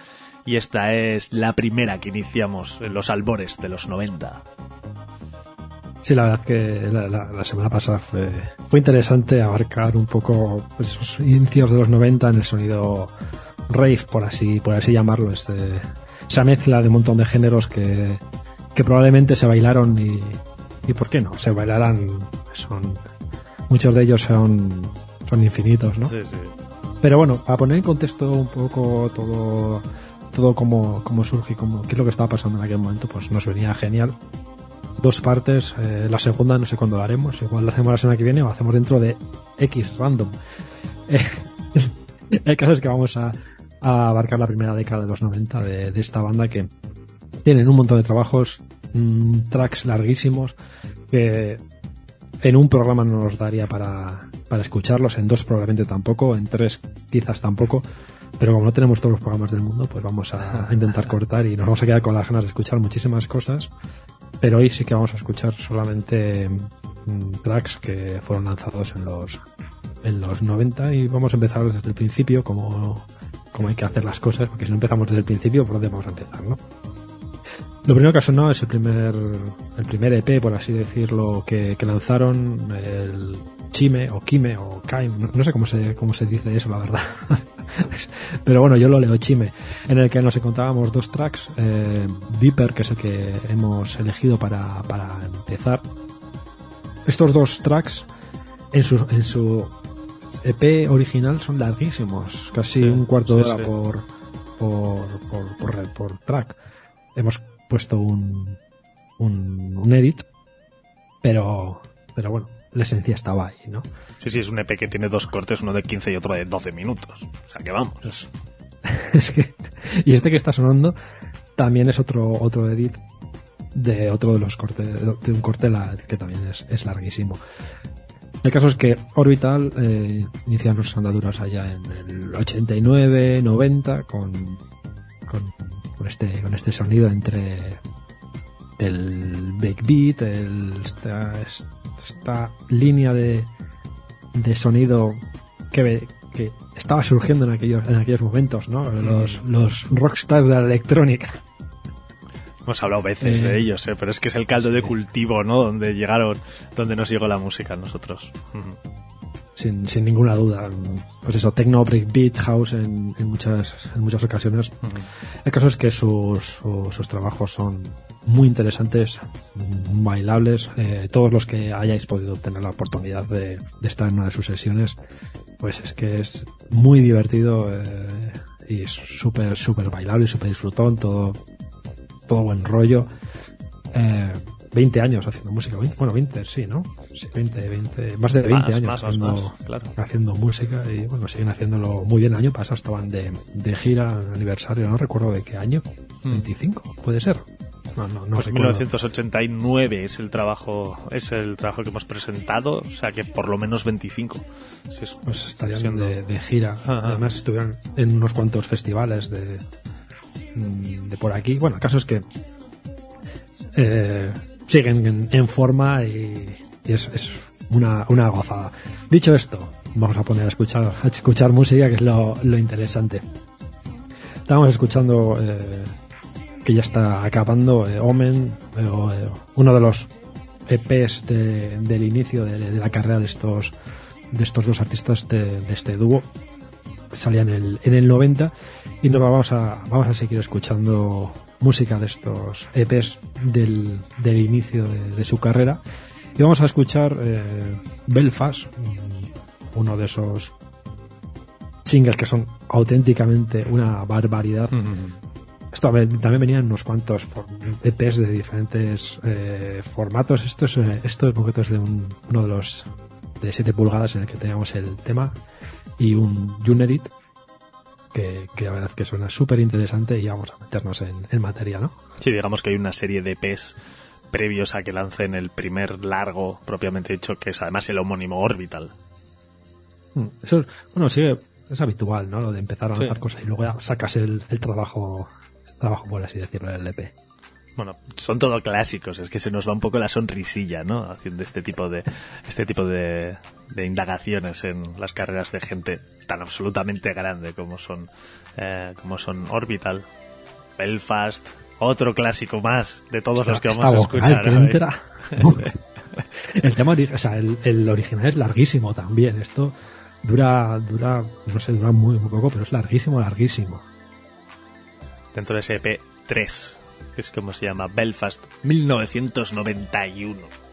Speaker 1: y esta es la primera que iniciamos en los albores de los 90
Speaker 2: Sí, la verdad que la, la- semana pasada fue, fue interesante abarcar un poco pues, esos inicios de los 90 en el sonido rave, por así, por así llamarlo, este, esa mezcla de un montón de géneros que, que probablemente se bailaron y, y ¿por qué no? Se bailarán, son, muchos de ellos son, son infinitos, ¿no?
Speaker 1: Sí, sí.
Speaker 2: Pero bueno, para poner en contexto un poco todo, todo cómo, cómo surge y cómo, qué es lo que estaba pasando en aquel momento, pues nos venía genial. Dos partes, eh, la segunda no sé cuándo la haremos, igual la hacemos la semana que viene o hacemos dentro de X random. Eh, [LAUGHS] el caso es que vamos a, a abarcar la primera década de los 90 de, de esta banda que tienen un montón de trabajos, mm, tracks larguísimos, que en un programa no nos daría para, para escucharlos, en dos probablemente tampoco, en tres quizás tampoco, pero como no tenemos todos los programas del mundo, pues vamos a, a [LAUGHS] intentar cortar y nos vamos a quedar con las ganas de escuchar muchísimas cosas, pero hoy sí que vamos a escuchar solamente mm, tracks que fueron lanzados en los en los 90 y vamos a empezar desde el principio como, como hay que hacer las cosas, porque si no empezamos desde el principio, ¿por dónde vamos a empezar, no? Lo primero que ha sonado es el primer, el primer EP, por así decirlo, que, lanzaron, el Chime o Kime o Kaim, no, no sé cómo se, cómo se dice eso, la verdad. [LAUGHS] Pero bueno, yo lo leo Chime, en el que nos encontrábamos dos tracks, eh, Deeper, que es el que hemos elegido para, para empezar. Estos dos tracks, en su, en su EP original, son larguísimos, casi
Speaker 1: Sí,
Speaker 2: un cuarto de hora
Speaker 1: sí.
Speaker 2: por, por, por, por, por track. Hemos puesto un, un, un edit, pero, pero bueno, la esencia estaba ahí, ¿no?
Speaker 1: Sí, sí, es un EP que tiene dos cortes, uno de 15 y otro de 12 minutos. O sea que vamos. [LAUGHS]
Speaker 2: Es que, y este que está sonando también es otro, otro edit de otro de los cortes, de un corte la- que también es, es larguísimo. El caso es que Orbital eh, inicia sus andaduras allá en el 89, 90 con, con, con este, con este sonido entre el breakbeat, el, esta, esta línea de, de sonido que, que estaba surgiendo en aquellos, en aquellos momentos, ¿no? Los, los rockstars de la electrónica.
Speaker 1: Hemos hablado veces
Speaker 2: Eh,
Speaker 1: de ellos, ¿eh? pero es que es el caldo de cultivo, ¿no? Donde llegaron, donde nos llegó la música a nosotros.
Speaker 2: Sin, sin ninguna duda. Pues eso, techno, breakbeat, house en, en muchas, en muchas ocasiones. El caso es que sus, su- sus trabajos son muy interesantes, bailables. Eh, todos los que hayáis podido tener la oportunidad de, de estar en una de sus sesiones, pues es que es muy divertido eh, y es súper, súper bailable, súper disfrutón, todo, todo buen rollo. Eh, 20 años haciendo música, 20, bueno, 20, sí, ¿no? Sí, 20, 20, más de 20
Speaker 1: Más,
Speaker 2: años
Speaker 1: más,
Speaker 2: haciendo,
Speaker 1: más, claro.
Speaker 2: haciendo música y bueno, siguen haciéndolo muy bien. El año pasado estaban de, de gira, aniversario, no recuerdo de qué año,
Speaker 1: Mm.
Speaker 2: 25, puede ser. No, no, no
Speaker 1: Pues
Speaker 2: recuerdo.
Speaker 1: 1989 es el trabajo, es el trabajo que hemos presentado, o sea que por lo menos 25. Sí, es-
Speaker 2: Pues estarían
Speaker 1: siendo-
Speaker 2: de, de gira.
Speaker 1: Ajá.
Speaker 2: Además estuvieron en unos cuantos festivales de, de por aquí. Bueno, el caso es que eh, siguen en, en forma y, es, una, una gozada. Dicho esto, vamos a poner a escuchar, a escuchar música, que es lo, lo interesante. Estábamos escuchando eh, que ya está acabando eh, Omen, uno de los EPs de- del inicio de, la carrera de estos de estos dos artistas de este dúo salía en el, en el 90 y nos vamos a vamos a seguir escuchando música de estos EPs del, del inicio de, de su carrera y vamos a escuchar eh, Belfast mm, uno de esos singles que son auténticamente una barbaridad
Speaker 1: Ujú.
Speaker 2: esto también venían unos cuantos EPs de diferentes eh, formatos. Esto es, eh, esto es de un- uno de los de 7 pulgadas en el que teníamos el tema y un, y un edit que, que la verdad que suena súper interesante y vamos a meternos en, en materia, ¿no?
Speaker 1: Sí, digamos que hay una serie de EPs previos a que lancen el primer largo propiamente dicho, que es además el homónimo Orbital.
Speaker 2: Mm, Eso, es- bueno, sí, es habitual, ¿no? Lo de empezar a
Speaker 1: Sí.
Speaker 2: lanzar cosas y luego ya sacas el, el trabajo, el trabajo, por así decirlo, del EP.
Speaker 1: Bueno, son todo clásicos, es que se nos va un poco la sonrisilla, ¿no? Haciendo este tipo de este tipo de, de indagaciones en las carreras de gente tan absolutamente grande como son eh, como son Orbital, Belfast, otro clásico más de todos los que vamos a escuchar. [LAUGHS]
Speaker 2: El tema, o sea, el, el original es larguísimo también. Esto dura, dura, no sé, dura muy, muy poco, pero es larguísimo, larguísimo.
Speaker 1: Dentro de ese EP 3, es como se llama Belfast 1991.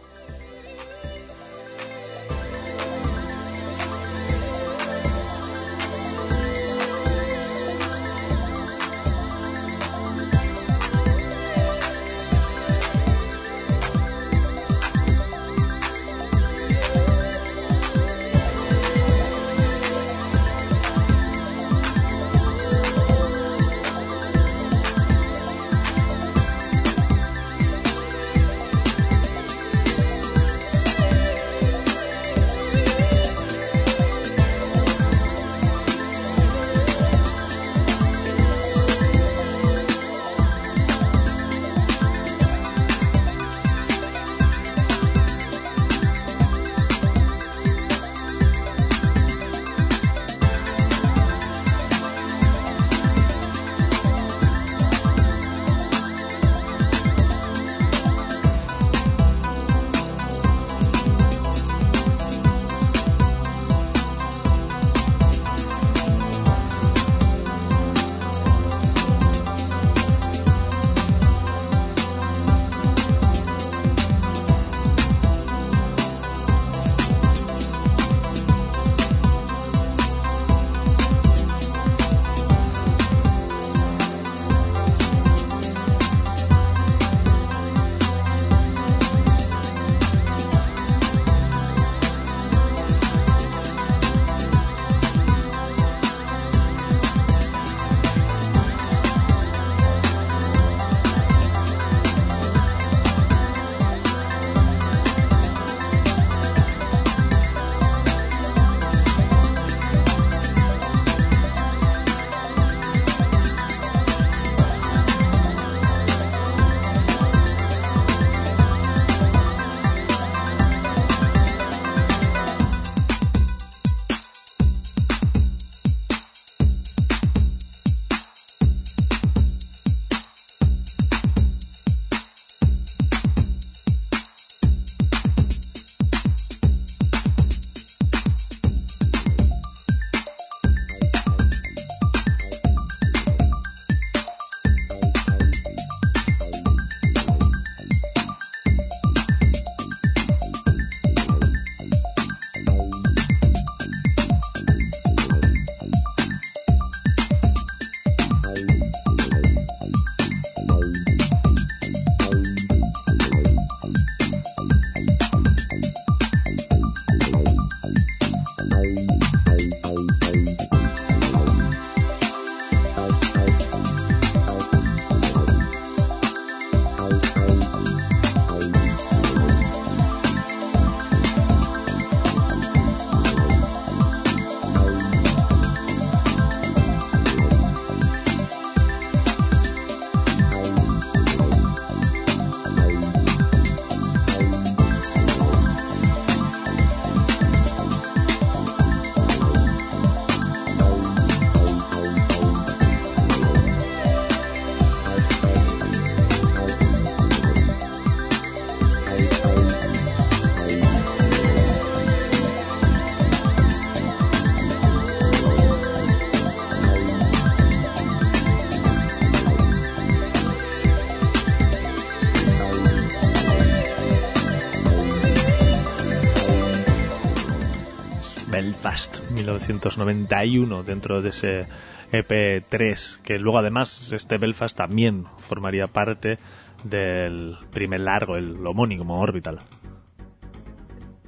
Speaker 1: 1991 dentro de ese EP3 que luego además este Belfast también formaría parte del primer largo, el homónimo Orbital.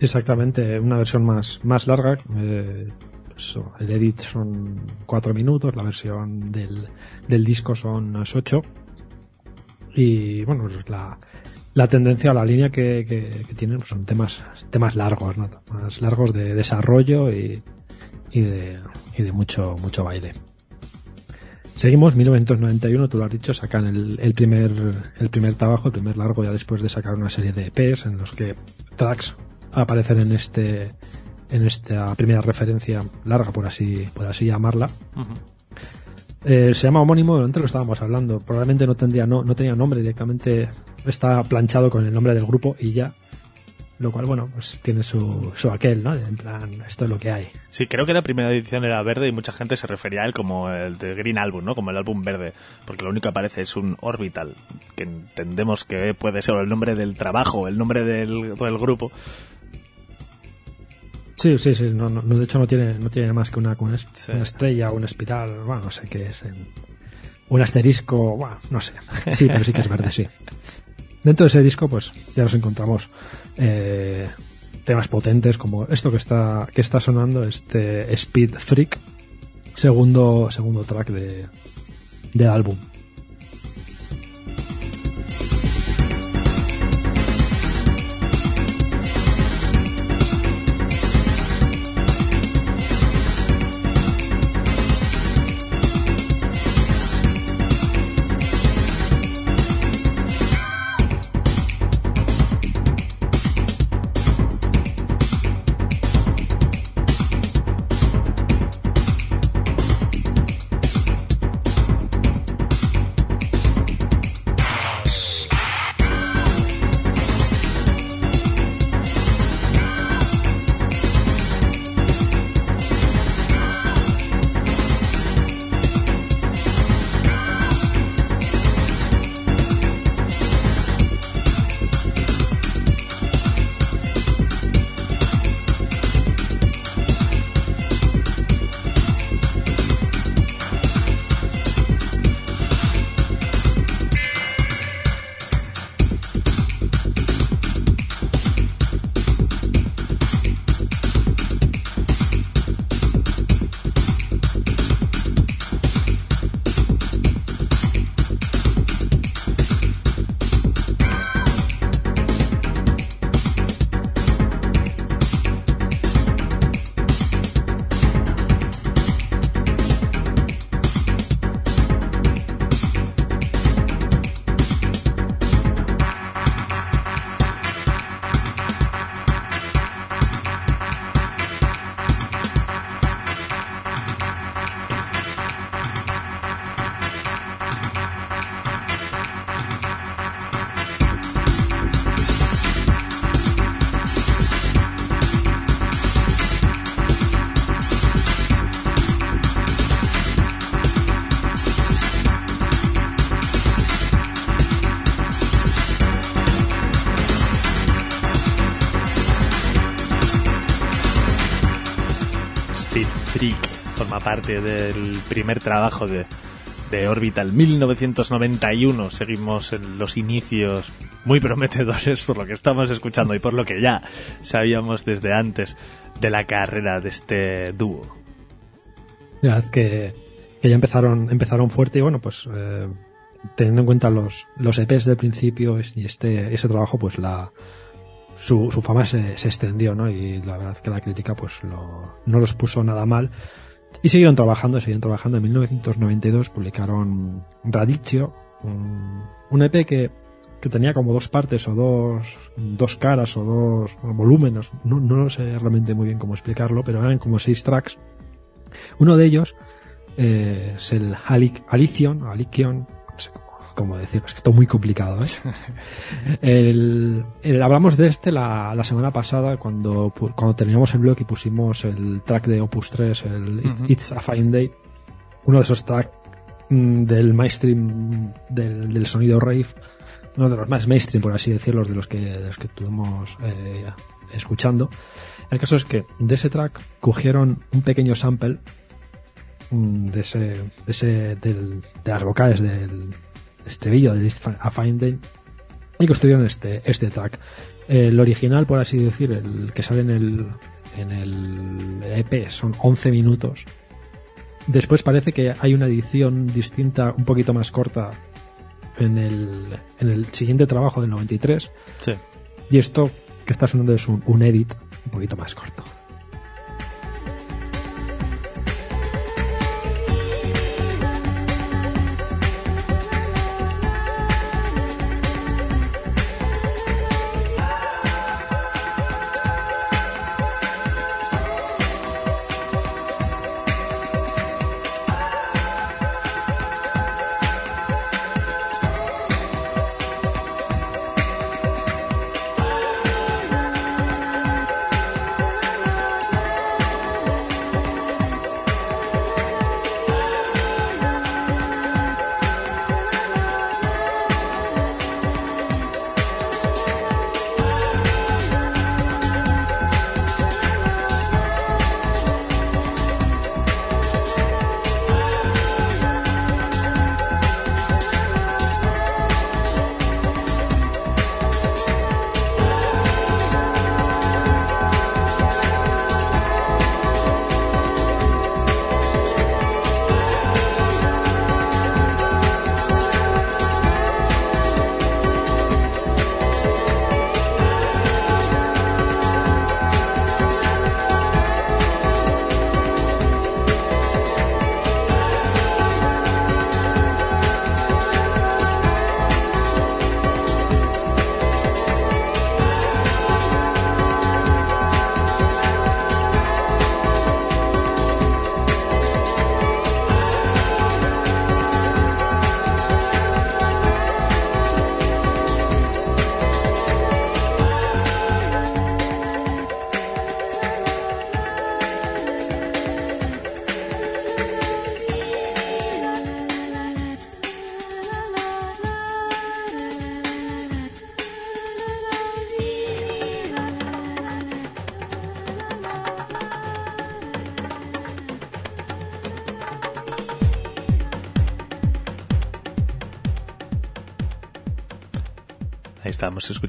Speaker 2: Exactamente, una versión más, más larga. eh, el edit son cuatro minutos, la versión del, del disco son ocho. Y bueno, pues la, la tendencia o la línea que, que, tienen pues son temas, temas largos. Más largos de desarrollo y, y de, y de mucho, mucho baile. Seguimos, 1991, tú lo has dicho, sacan el, el primer el primer trabajo, el primer largo, ya después de sacar una serie de EPs en los que tracks aparecen en este en esta primera referencia larga, por así por así llamarla. Eh, se llama homónimo, antes lo estábamos hablando, probablemente no tendría no, no tenía nombre, directamente está planchado con el nombre del grupo y ya lo cual, bueno, pues tiene su, su aquel, ¿no? En plan, esto es lo que hay.
Speaker 1: Sí, creo que la primera edición era verde y mucha gente se refería a él como el de Green Album, ¿no? Como el álbum verde, porque lo único que aparece es un Orbital, que entendemos que puede ser el nombre del trabajo, el nombre del, del grupo.
Speaker 2: Sí, sí, sí, no, no, de hecho no tiene, no tiene más que una, una, estrella, una espiral, bueno, no sé qué es. un asterisco, bueno, no sé. Sí, pero sí que es verde, sí. [LAUGHS] Dentro de ese disco, pues ya nos encontramos eh, temas potentes como esto que está, que está sonando, este Speed Freak, segundo, segundo track de, del álbum.
Speaker 1: Parte del primer trabajo de, de Orbital 1991. Seguimos en los inicios muy prometedores por lo que estamos escuchando y por lo que ya sabíamos desde antes de la carrera de este dúo.
Speaker 2: La verdad que, que ya empezaron, empezaron fuerte y bueno, pues eh, teniendo en cuenta los, los EPs del principio y este, ese trabajo, pues la su, su fama se, se extendió, ¿no? Y la verdad que la crítica pues lo, no los puso nada mal. Y siguieron trabajando, siguieron trabajando. En 1992 publicaron Radicchio, un, EP que, que tenía como dos partes o dos, dos caras o dos volúmenes. No, no sé realmente muy bien cómo explicarlo, pero eran como seis tracks. Uno de ellos eh, es el Alic Alicion, Alicion, cómo, decirlo, es que está muy complicado. ¿eh? [LAUGHS] el, el- hablamos de este la, la semana pasada cuando, cuando teníamos el blog y pusimos el track de Opus 3, el It's- a Fine Day, uno de esos tracks mm, del mainstream del, del sonido rave, uno de los más mainstream, por así decirlo, de los que, de los que estuvimos eh, escuchando. El caso es que de ese track cogieron un pequeño sample mm, de ese, de ese del- de las vocales del estribillo de a Fine Day y construyeron este, este track. El original, por así decir, el que sale en el, en el EP son 11 minutos. Después parece que hay una edición distinta, un poquito más corta, en el, en el siguiente trabajo del 93.
Speaker 1: Sí.
Speaker 2: Y esto que está sonando es un, un edit un poquito más corto.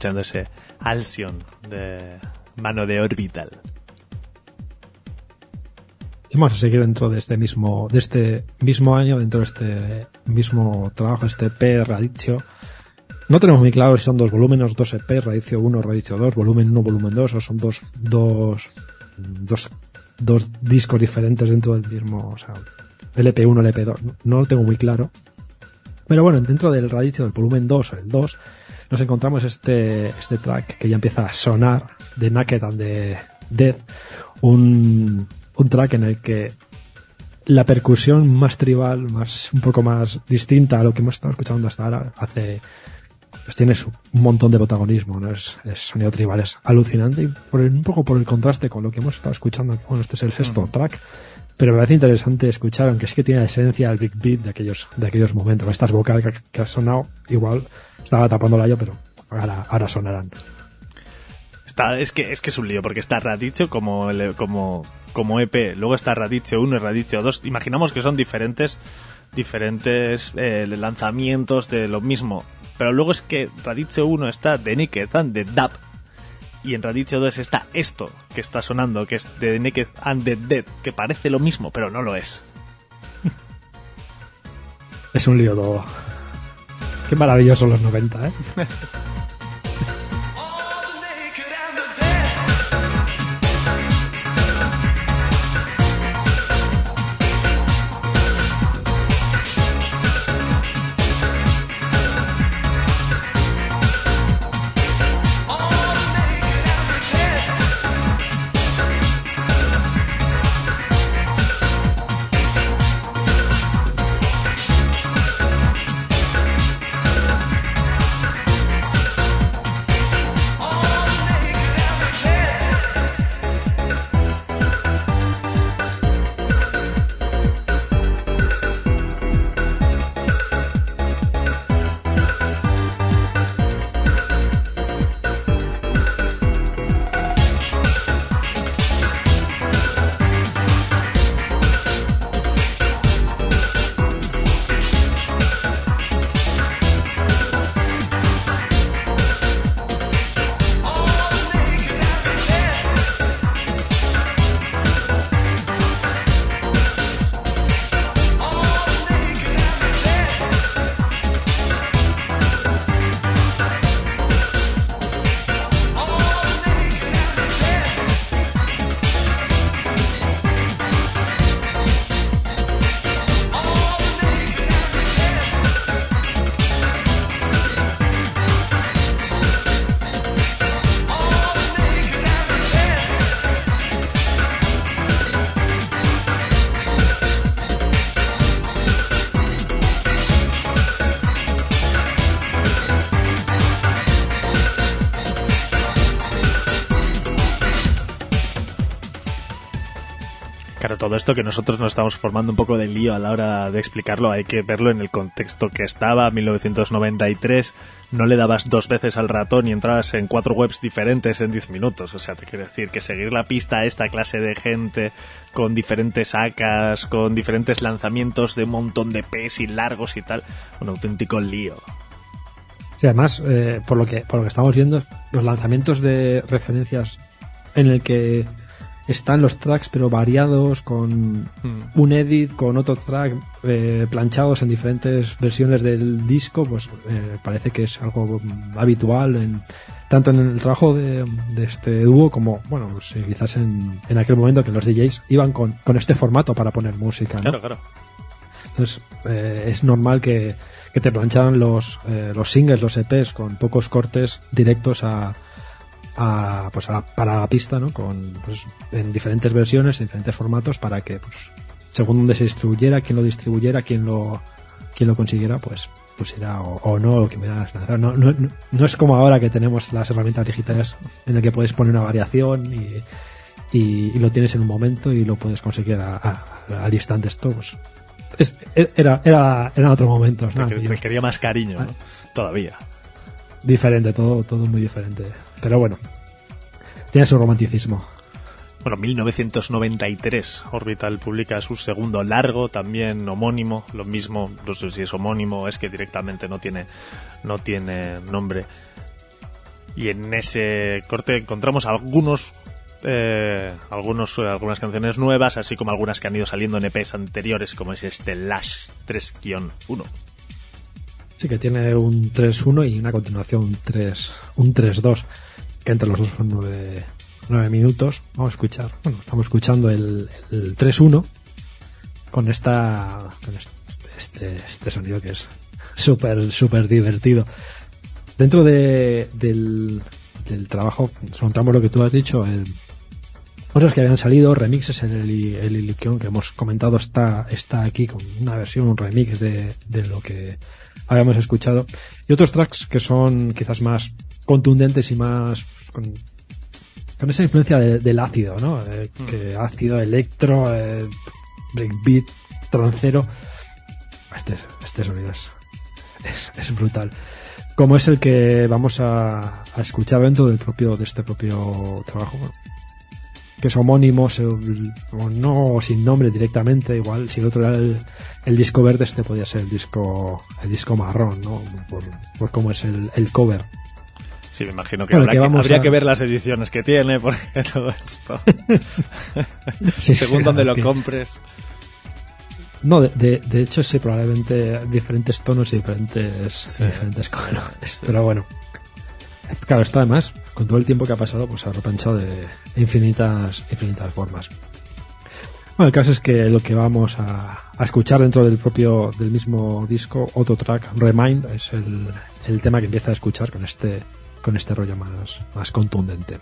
Speaker 1: Escuchando ese Alcyon de mano de Orbital.
Speaker 2: Y vamos a seguir dentro de este mismo, de este mismo año, dentro de este mismo trabajo, este P Radicio. No tenemos muy claro si son dos volúmenes, dos EP, Radicio 1, Radicio 2, volumen 1, volumen 2, o son dos, dos, dos, dos discos diferentes dentro del mismo, o sea, LP1, LP2. No, no lo tengo muy claro. Pero bueno, dentro del Radicio del volumen 2, el 2, nos encontramos este, este track que ya empieza a sonar de Naked and the Death, un, un track en el que la percusión más tribal, más, un poco más distinta a lo que hemos estado escuchando hasta ahora, hace, pues tiene su- un montón de protagonismo, ¿no? Es, es sonido tribal, es alucinante y por el- un poco por el contraste con lo que hemos estado escuchando. Bueno, este es el sexto track, pero me parece interesante escuchar, aunque sí que tiene la esencia del big beat de aquellos, de aquellos momentos. Estas vocales que, que ha sonado, igual, estaba tapándola yo, pero ahora, ahora sonarán.
Speaker 1: Está, es que es que es un lío, porque está Radicio como, como, como EP, luego está Radicio 1 y Radicio 2. Imaginamos que son diferentes, diferentes eh, lanzamientos de lo mismo. Pero luego es que Radicio 1 está de and the Dab. Y en Radicio 2 está esto que está sonando, que es de Naked and the Dead, que parece lo mismo, pero no lo es.
Speaker 2: Es un lío todo. Qué maravilloso los 90, ¿eh? [LAUGHS]
Speaker 1: todo esto que nosotros nos estamos formando un poco de lío a la hora de explicarlo, hay que verlo en el contexto que estaba, 1993, no le dabas dos veces al ratón y entrabas en cuatro webs diferentes en 10 minutos. O sea, te quiero decir que seguir la pista a esta clase de gente con diferentes ACAs, con diferentes lanzamientos de un montón de Ps y largos y tal, un auténtico lío.
Speaker 2: Sí, además, eh, por, lo que, por lo que estamos viendo, los lanzamientos de referencias en el que están los tracks pero variados con un edit, con otro track eh, planchados en diferentes versiones del disco, pues eh, parece que es algo habitual en, tanto en el trabajo de, de este dúo como, bueno, pues, eh, quizás en, en aquel momento que los DJs iban con, con este formato para poner música. ¿no?
Speaker 1: Claro, claro.
Speaker 2: Entonces eh, es normal que, que te plancharan los, eh, los singles, los EPs con pocos cortes directos a, a, pues a la- para la pista, ¿no? Con, pues, en diferentes versiones, en diferentes formatos para que, pues, según donde se distribuyera, quién lo distribuyera, quién lo, quién lo consiguiera, pues pusiera o, o no lo que me das. No, no, no, no es como ahora que tenemos las herramientas digitales en las que puedes poner una variación y, y, y lo tienes en un momento y lo puedes conseguir a- a- al instante esto pues, es- era, era, eran otros momentos,
Speaker 1: requería más cariño, ¿no? Todavía.
Speaker 2: diferente, todo, todo muy diferente. Pero bueno, tiene su romanticismo.
Speaker 1: Bueno, 1993, Orbital publica su segundo largo, también homónimo, lo mismo, no sé si es homónimo, es que directamente no tiene, no tiene nombre. Y en ese corte encontramos algunos eh, algunos, eh, algunas canciones nuevas, así como algunas que han ido saliendo en EPs anteriores, como es este Lash 3-1.
Speaker 2: Sí, que tiene un 3-1 y una continuación un 3 un 3-2, que entre los dos son 9, 9 minutos. Vamos a escuchar, bueno, estamos escuchando el, el 3-1 con esta con este, este, este sonido que es súper, súper divertido. Dentro de, del, del trabajo, encontramos lo que tú has dicho, el, otros que habían salido, remixes, el, el, el que hemos comentado está, está aquí con una versión, un remix de, de lo que habíamos escuchado. Y otros tracks que son quizás más contundentes y más con, con esa influencia de- del ácido, ¿no? Eh, que ácido, electro, eh, breakbeat, trancero. Este, este sonido es, es, es brutal. Como es el que vamos a, a escuchar dentro del propio, de este propio trabajo. bueno, que es homónimo, se- o no sin nombre directamente, igual si el otro era el, el disco verde, este podría ser el disco, el disco marrón, ¿no? Por, por cómo es el, el cover.
Speaker 1: Sí, me imagino que,
Speaker 2: Bueno,
Speaker 1: habrá
Speaker 2: que
Speaker 1: habría
Speaker 2: a-
Speaker 1: que ver las ediciones que tiene, [LAUGHS] porque todo esto, [LAUGHS]
Speaker 2: Sí,
Speaker 1: según
Speaker 2: sí,
Speaker 1: donde lo
Speaker 2: que-
Speaker 1: compres.
Speaker 2: No, de, de, de hecho sí, probablemente diferentes tonos y diferentes,
Speaker 1: Sí,
Speaker 2: diferentes [LAUGHS] colores. Pero bueno. Claro, esto además, con todo el tiempo que ha pasado, pues ha repensado de infinitas, infinitas formas. Bueno, el caso es que lo que vamos a, a escuchar dentro del propio, del mismo disco, otro track, Remind, es el, el tema que empieza a escuchar con este, con este rollo más, más contundente.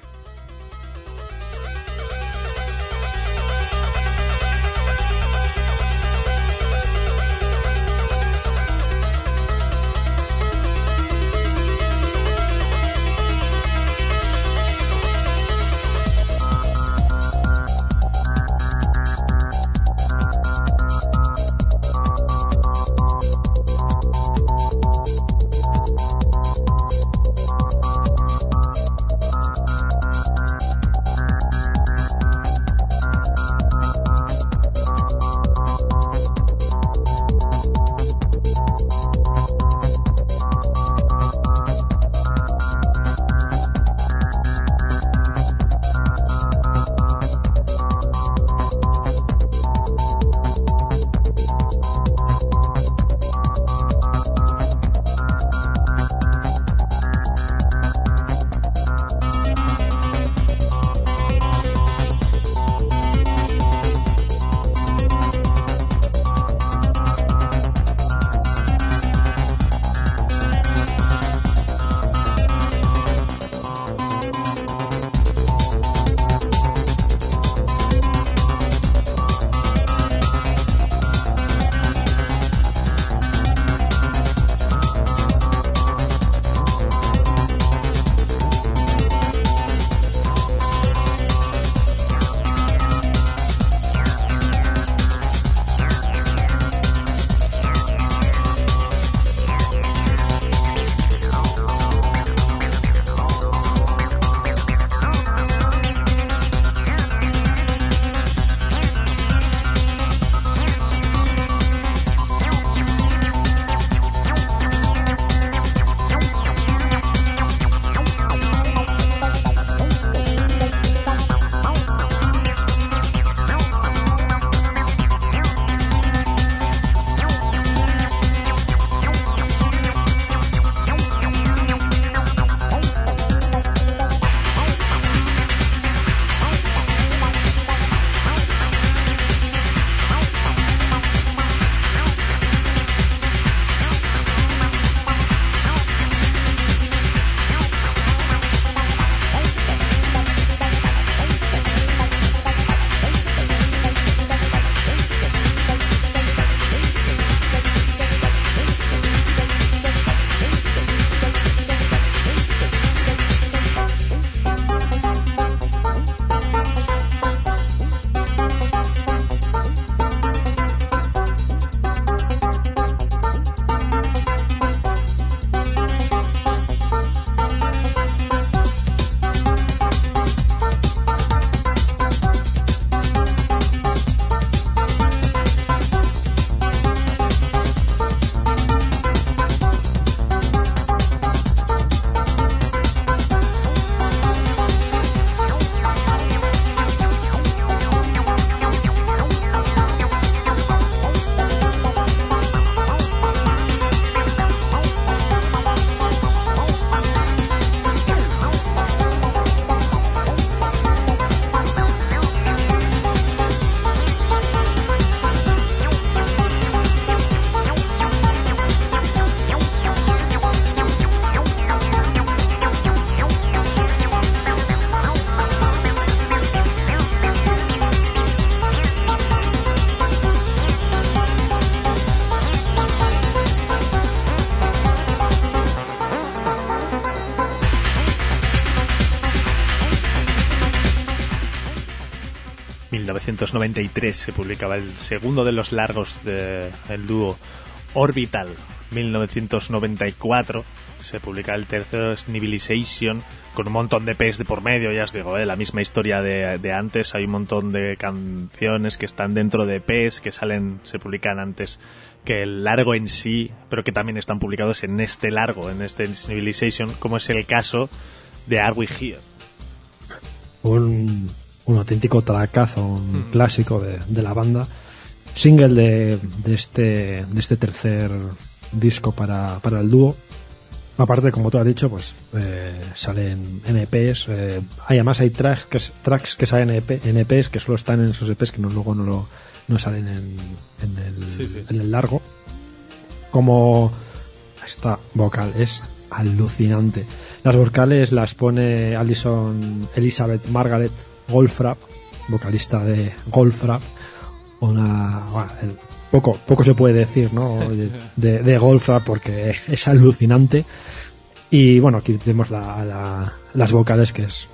Speaker 1: 1993 se publicaba el segundo de los largos del dúo Orbital. 1994 se publica el tercero Civilization con un montón de Ps de por medio, ya os digo, ¿eh? la misma historia de, de antes, hay un montón de canciones que están dentro de Ps que salen, se publican antes que el largo en sí, pero que también están publicados en este largo, en este Civilization, como es el caso de Are We Here.
Speaker 2: Un, un auténtico tracazo, un
Speaker 1: Mm.
Speaker 2: clásico de, de la banda. Single de, de este, de este tercer disco para, para el dúo. Aparte, como tú has dicho, pues eh, salen NPs. eh, hay además hay tracks que, tracks que salen EP, NPs que solo están en esos EPs que no, luego no, lo, no salen en, en, el,
Speaker 1: Sí, sí.
Speaker 2: en el largo. Como esta vocal es alucinante. Las vocales las pone Alison Elizabeth Margaret Goldfrapp, vocalista de Goldfrapp. Una, bueno, el- poco, poco se puede decir, ¿no? [LAUGHS] De, de, de Goldfrapp porque es, es alucinante. Y bueno, aquí tenemos la, la- las vocales que es,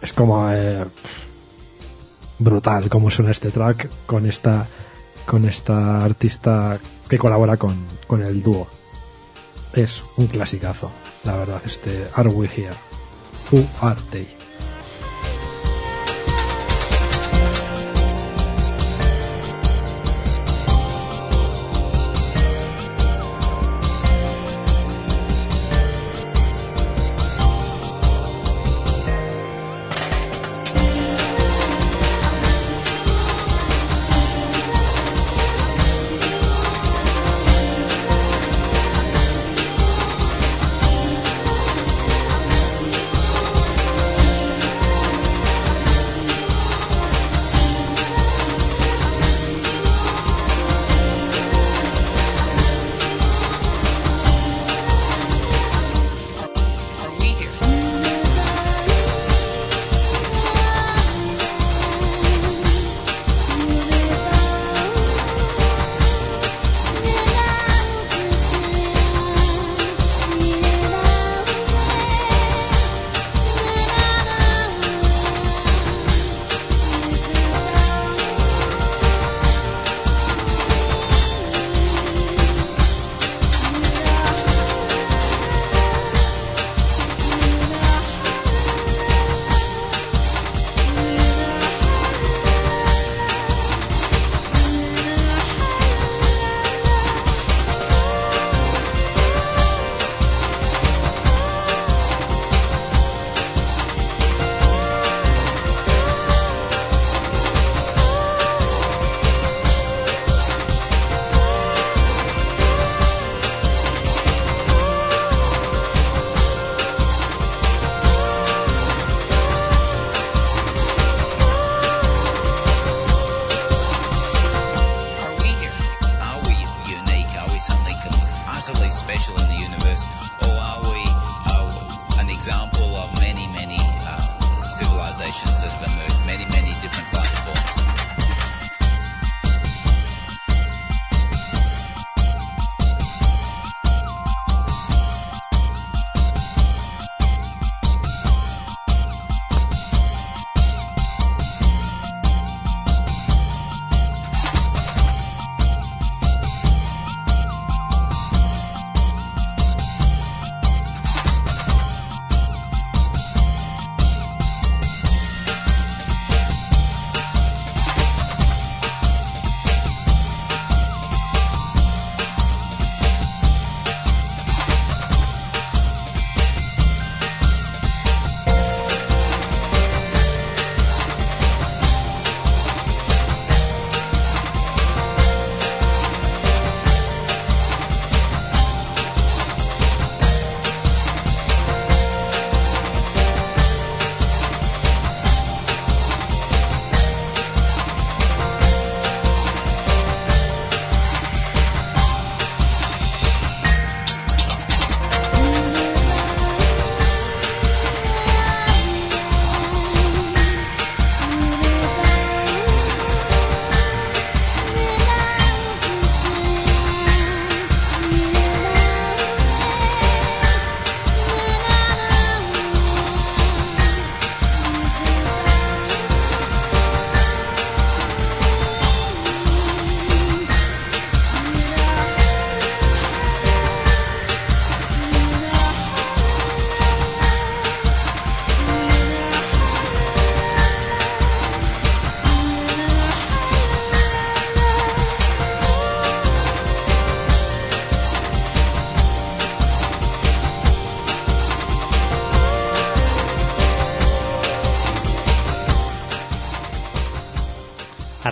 Speaker 2: es como eh, brutal como suena este track con esta, con esta artista que colabora con, con el dúo. Es un clasicazo, la verdad, este Are We Here? Who Are They?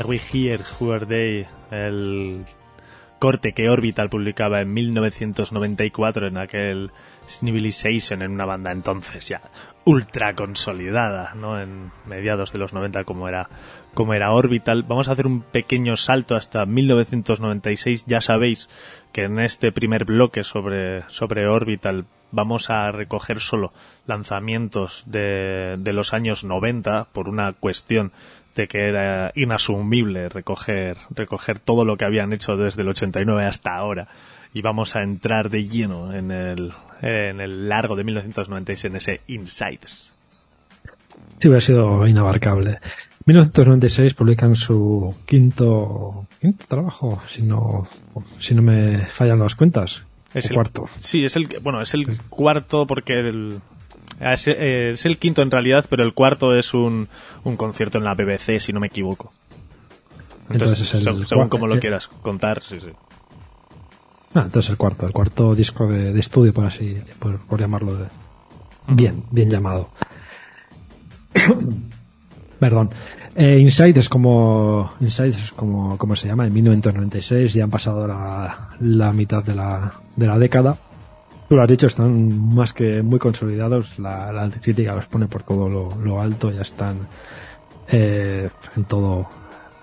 Speaker 5: We Here, Are
Speaker 1: They, el corte que Orbital publicaba en 1994 en aquel Civilization en una banda entonces ya ultra consolidada, ¿no? En mediados de los 90 como era como era Orbital. Vamos a hacer un pequeño salto hasta 1996. Ya sabéis que en este primer bloque sobre sobre Orbital vamos a recoger solo lanzamientos de, de los años 90 por una cuestión de que era inasumible recoger, recoger todo lo que habían hecho desde el 89 hasta ahora. Y vamos a entrar de lleno en el, en el largo de 1996, en ese Insides.
Speaker 2: Sí, hubiera sido inabarcable. 1996 publican su quinto, quinto trabajo, si no, si no me fallan las cuentas.
Speaker 1: Es el
Speaker 2: cuarto.
Speaker 1: Sí, es el, bueno, es el cuarto porque el, es, eh, es el quinto en realidad, pero el cuarto es un, un concierto en la BBC, si no me equivoco. Entonces,
Speaker 2: Entonces es el
Speaker 1: se- según como lo
Speaker 2: eh,
Speaker 1: quieras contar, sí, sí.
Speaker 2: Ah, entonces el cuarto, el cuarto disco de, de estudio, por así, por, por llamarlo de, bien, bien llamado. [COUGHS] Perdón. Eh, Inside es como, Inside es como, como se llama, en 1996, ya han pasado la, la mitad de la, de la década. Tú lo has dicho, están más que muy consolidados, la, la crítica los pone por todo lo, lo alto, ya están, eh, en todo,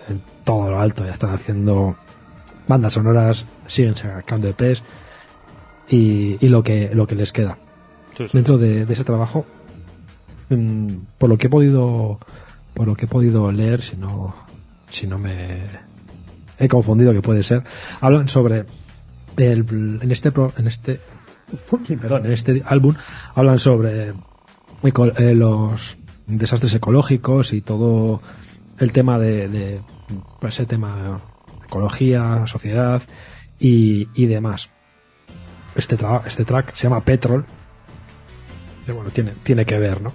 Speaker 2: en todo lo alto, ya están haciendo bandas sonoras, siguen sacando EPs y, y lo que, lo que les queda
Speaker 1: Sí, sí.
Speaker 2: dentro de, de ese trabajo mm, por lo que he podido por lo que he podido leer si no si no me he confundido que puede ser hablan sobre el, en este pro- en este perdón en este álbum hablan sobre eco- eh, los desastres ecológicos y todo el tema de, pues, ese tema ecología sociedad y, y demás este tra- este track se llama Petrol bueno, tiene, tiene que ver, ¿no?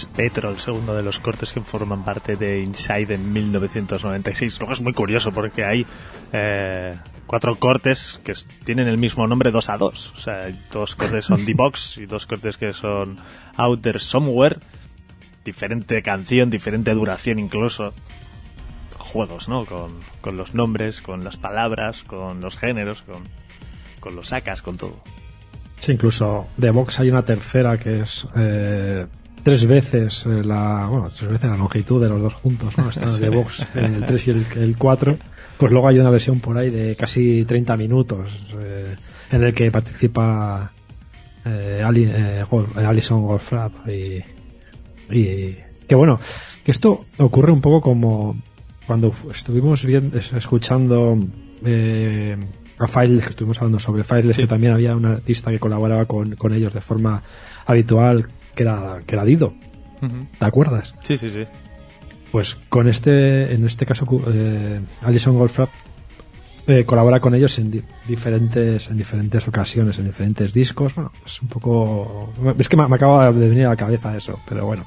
Speaker 1: Es Petro, el segundo de los cortes que forman parte de Inside en 1996. Luego es muy curioso porque hay eh, cuatro cortes que tienen el mismo nombre dos a dos. O sea, dos cortes son [LAUGHS] D-Box y dos cortes que son Out There Somewhere. Diferente canción, diferente duración incluso. Juegos, ¿no? Con, con los nombres, con las palabras, con los géneros, con, con los sacas, con todo.
Speaker 2: Sí, incluso de Vox hay una tercera que es eh, tres veces eh, la bueno, tres veces la longitud de los dos juntos, ¿no? Está [LAUGHS] de Vox el 3 y el, el 4. Pues luego hay una versión por ahí de casi 30 minutos. eh, en el que participa eh, Ali- eh, Gol- eh, Alison Goldfrapp y, y que bueno, que esto ocurre un poco como cuando estuvimos bien, es- escuchando eh, a Files, que estuvimos hablando sobre Files, que también había un artista que colaboraba con, con ellos de forma habitual, que era, que era Dido. ¿te acuerdas?
Speaker 1: Sí, sí, sí.
Speaker 2: Pues con este, en este caso, eh, Alison Goldfrapp eh, colabora con ellos en di- diferentes, en diferentes ocasiones, en diferentes discos. Bueno, es un poco, es que me, me acaba de venir a la cabeza eso, pero bueno.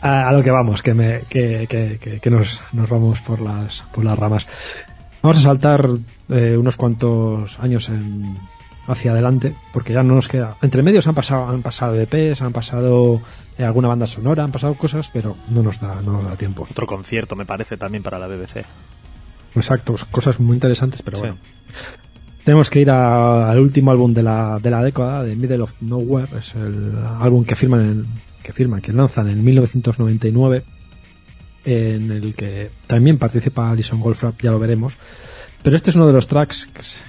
Speaker 2: A, a lo que vamos, que me, que, que, que, que nos, nos vamos por las, por las ramas. Vamos a saltar eh, unos cuantos años en, hacia adelante, porque ya no nos queda. Entre medios han pasado, han pasado EPs, han pasado eh, alguna banda sonora, han pasado cosas, pero no nos da, no nos da tiempo.
Speaker 1: Otro concierto, me parece, también para la BBC.
Speaker 2: Exacto, cosas muy interesantes, pero
Speaker 1: Sí.
Speaker 2: bueno. Tenemos que ir a- al último álbum de la, de la década, de Middle of Nowhere, es el álbum que firman, en- que firman, que lanzan en 1999, en el que también participa Alison Goldfrapp, ya lo veremos. Pero este es uno de los tracks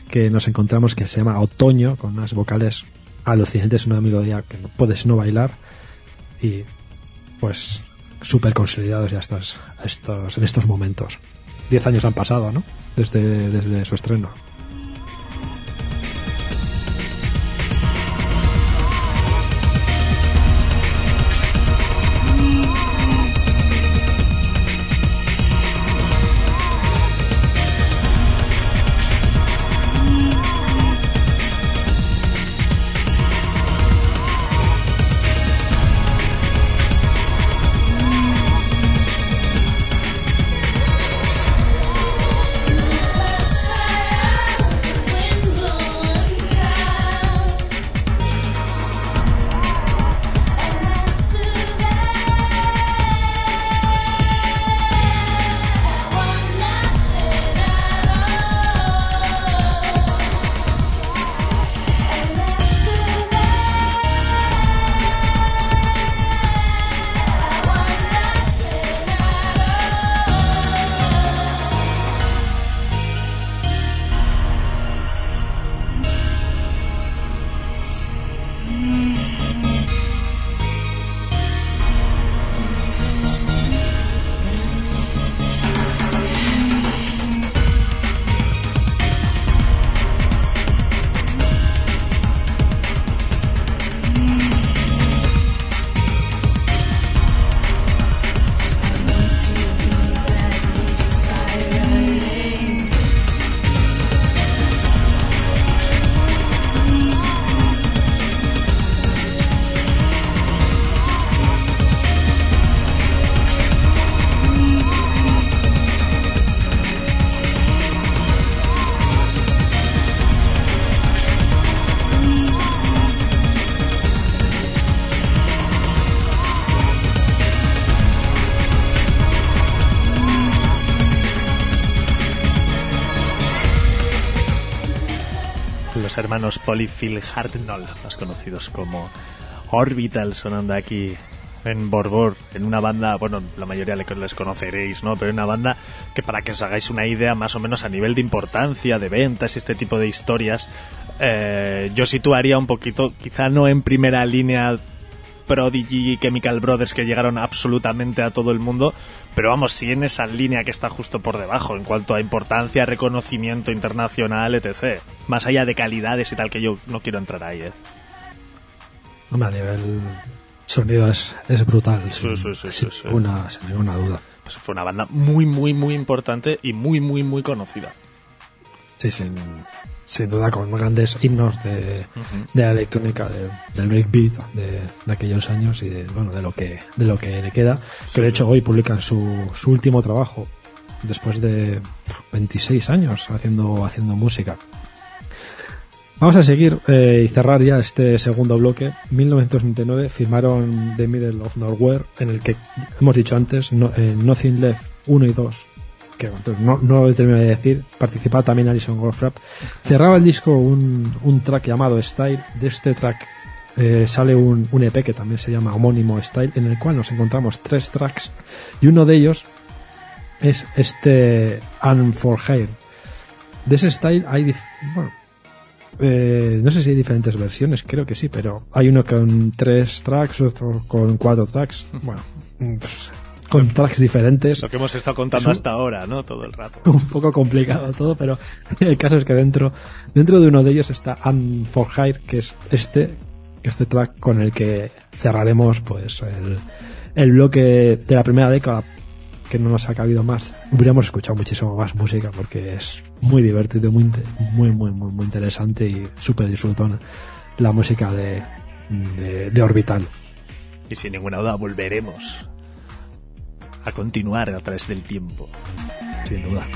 Speaker 2: que nos encontramos que se llama Otoño, con unas vocales alucinantes, una melodía que no puedes no bailar y pues súper consolidados ya estos, estos, en estos momentos. Diez años han pasado, ¿no? Desde, desde su estreno.
Speaker 1: Hermanos Polyphil Hartnell, más conocidos como Orbital, sonando aquí en Borbor, en una banda, bueno, la mayoría le- les conoceréis, ¿no? Pero una banda que para que os hagáis una idea más o menos a nivel de importancia, de ventas y este tipo de historias, eh, yo situaría un poquito, quizá no en primera línea Prodigy y Chemical Brothers que llegaron absolutamente a todo el mundo, pero vamos, sí en esa línea que está justo por debajo en cuanto a importancia, reconocimiento internacional, etc. Más allá de calidades y tal, que yo no quiero entrar ahí, ¿eh?
Speaker 2: Hombre, a nivel sonido es, es brutal.
Speaker 1: Sí,
Speaker 2: sin,
Speaker 1: sí, sí,
Speaker 2: sin ninguna- sin ninguna duda.
Speaker 1: Pues fue una banda muy, muy, muy importante y muy, muy, muy conocida.
Speaker 2: Sí, sin, sin duda con grandes himnos de, de la electrónica, de- del breakbeat de, de aquellos años y de, bueno, de lo que, de lo que le queda. Que de hecho hoy publican su, su último trabajo después de pf, 26 años haciendo, haciendo música. Vamos a seguir eh, y cerrar ya este segundo bloque. 1999 firmaron The Middle of Nowhere, en el que hemos dicho antes, no, eh, Nothing Left 1 y 2, que no, no lo terminé de decir, participaba también Alison Goldfrapp. Cerraba el disco un, un track llamado Style. De este track eh, sale un, un EP que también se llama homónimo Style, en el cual nos encontramos tres tracks y uno de ellos es este And for Hair. De ese style hay, bueno, Eh, no sé si hay diferentes versiones, creo que sí, pero hay uno con tres tracks, otro con cuatro tracks. Bueno, pues, con tracks diferentes.
Speaker 1: Lo que hemos estado contando
Speaker 2: Es un-
Speaker 1: hasta ahora, ¿no? Todo el rato. [LAUGHS]
Speaker 2: un poco complicado todo, pero el caso es que dentro, dentro de uno de ellos está Unforhire, for Hire, que es este, este track con el que cerraremos pues el, el bloque de la primera década que no nos ha cabido más. Hubiéramos escuchado muchísimo más música porque es muy divertido, muy, muy, muy, muy, muy interesante y súper disfrutona la música de, de, de Orbital.
Speaker 1: Y sin ninguna duda volveremos a continuar a través del tiempo.
Speaker 2: Sin duda.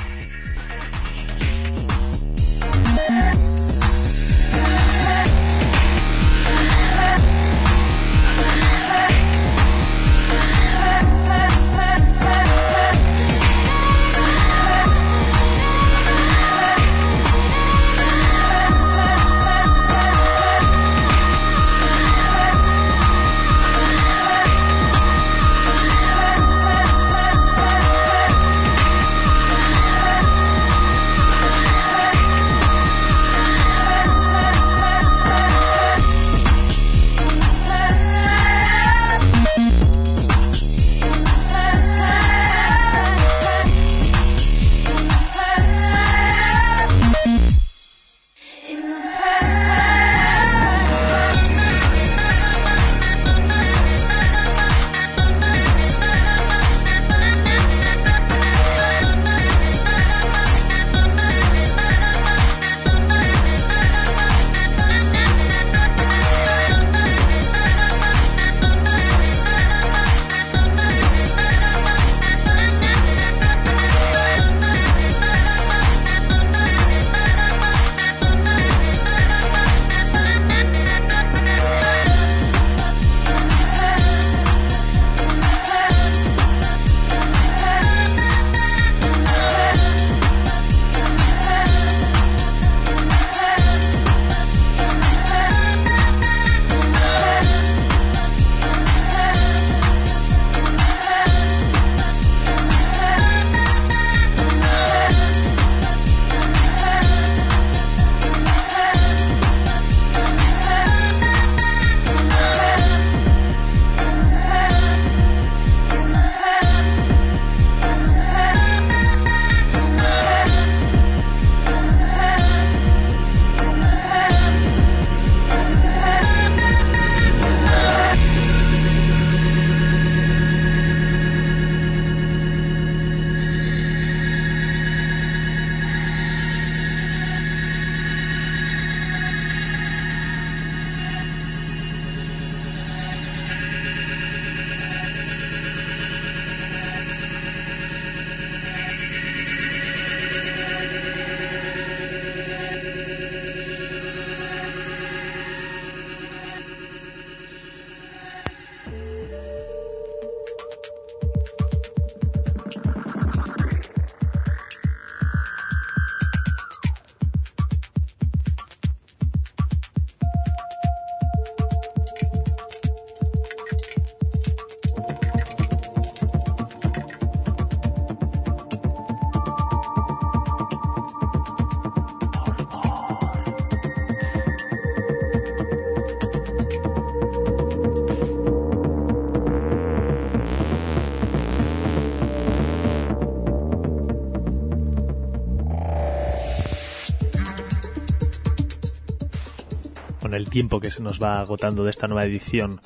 Speaker 1: Tiempo que se nos va agotando de esta nueva edición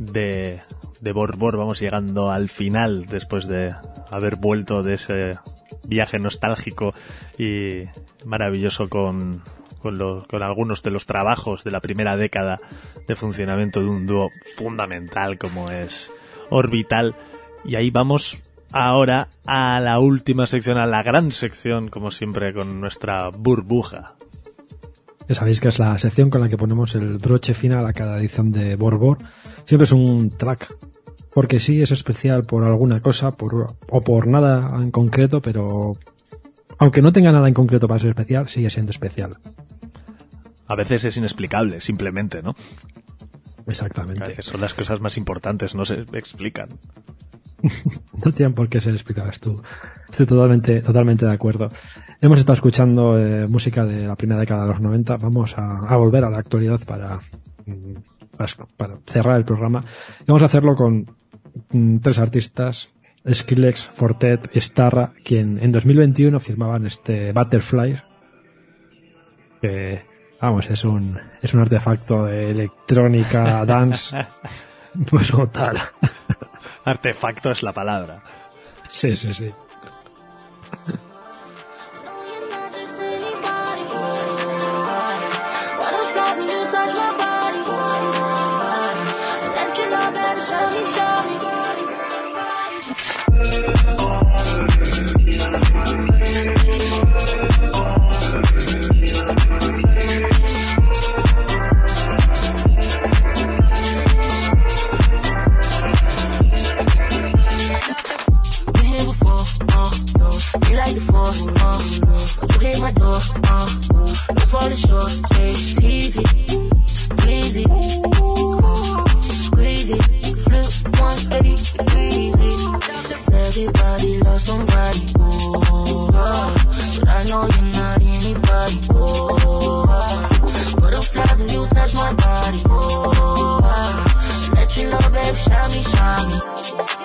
Speaker 1: de, de Borbor, vamos llegando al final después de haber vuelto de ese viaje nostálgico y maravilloso con, algunos de los trabajos de la primera década de funcionamiento de un dúo fundamental como es Orbital. Y ahí vamos ahora a la última sección, a la gran sección, como siempre, con nuestra burbuja.
Speaker 2: Ya sabéis que es la sección con la que ponemos el broche final a cada edición de Borbor. Siempre es un track. Porque sí es especial por alguna cosa por, o por nada en concreto, pero aunque no tenga nada en concreto para ser especial, sigue siendo especial.
Speaker 1: A veces es inexplicable, simplemente, ¿no? A
Speaker 2: Exactamente.
Speaker 1: veces son las cosas más importantes, no se explican. [LAUGHS]
Speaker 2: no tienen por qué ser explicadas tú. Estoy totalmente, totalmente de acuerdo. Hemos estado escuchando eh, música de la primera década de los 90. Vamos a, a volver a la actualidad para, mm, para, para cerrar el programa. Y vamos a hacerlo con mm, tres artistas. Skrillex, Fortet y Starra, quien en 2021 firmaban este Butterfly, que, vamos, es un, es un artefacto de electrónica, dance, [LAUGHS] pues total. [LAUGHS]
Speaker 1: Artefacto es la palabra.
Speaker 2: Sí, sí, sí.
Speaker 6: My
Speaker 7: door, uh, no falling short, yeah. It's easy, breezy, uh, squeeze it, flip 180 degrees. Everybody loves somebody, oh, uh, but I know you're not anybody, oh, uh, butterflies when you touch my body, oh, uh, let you know, baby, shine me, shine me.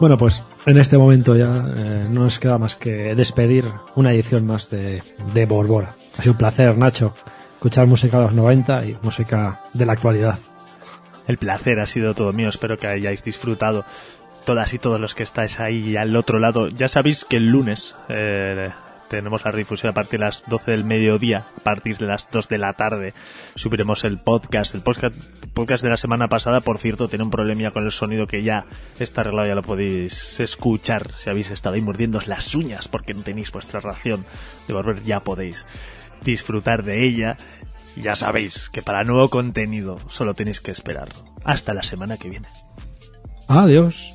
Speaker 2: Bueno, pues en este momento ya eh, no nos queda más que despedir una edición más de, de Borbora. Ha sido un placer, Nacho, escuchar música de los 90 y música de la actualidad.
Speaker 1: El placer ha sido todo mío, espero que hayáis disfrutado todas y todos los que estáis ahí al otro lado. Ya sabéis que el lunes eh, tenemos la redifusión a partir de las 12 del mediodía, a partir de las 2 de la tarde subiremos el podcast. El podcast, de la semana pasada, por cierto, tiene un problemilla con el sonido que ya está arreglado, ya lo podéis escuchar si habéis estado ahí mordiendo las uñas porque no tenéis vuestra ración de volver, ya podéis disfrutar de ella. Y ya sabéis que para nuevo contenido solo tenéis que esperarlo. Hasta la semana que viene.
Speaker 2: Adiós.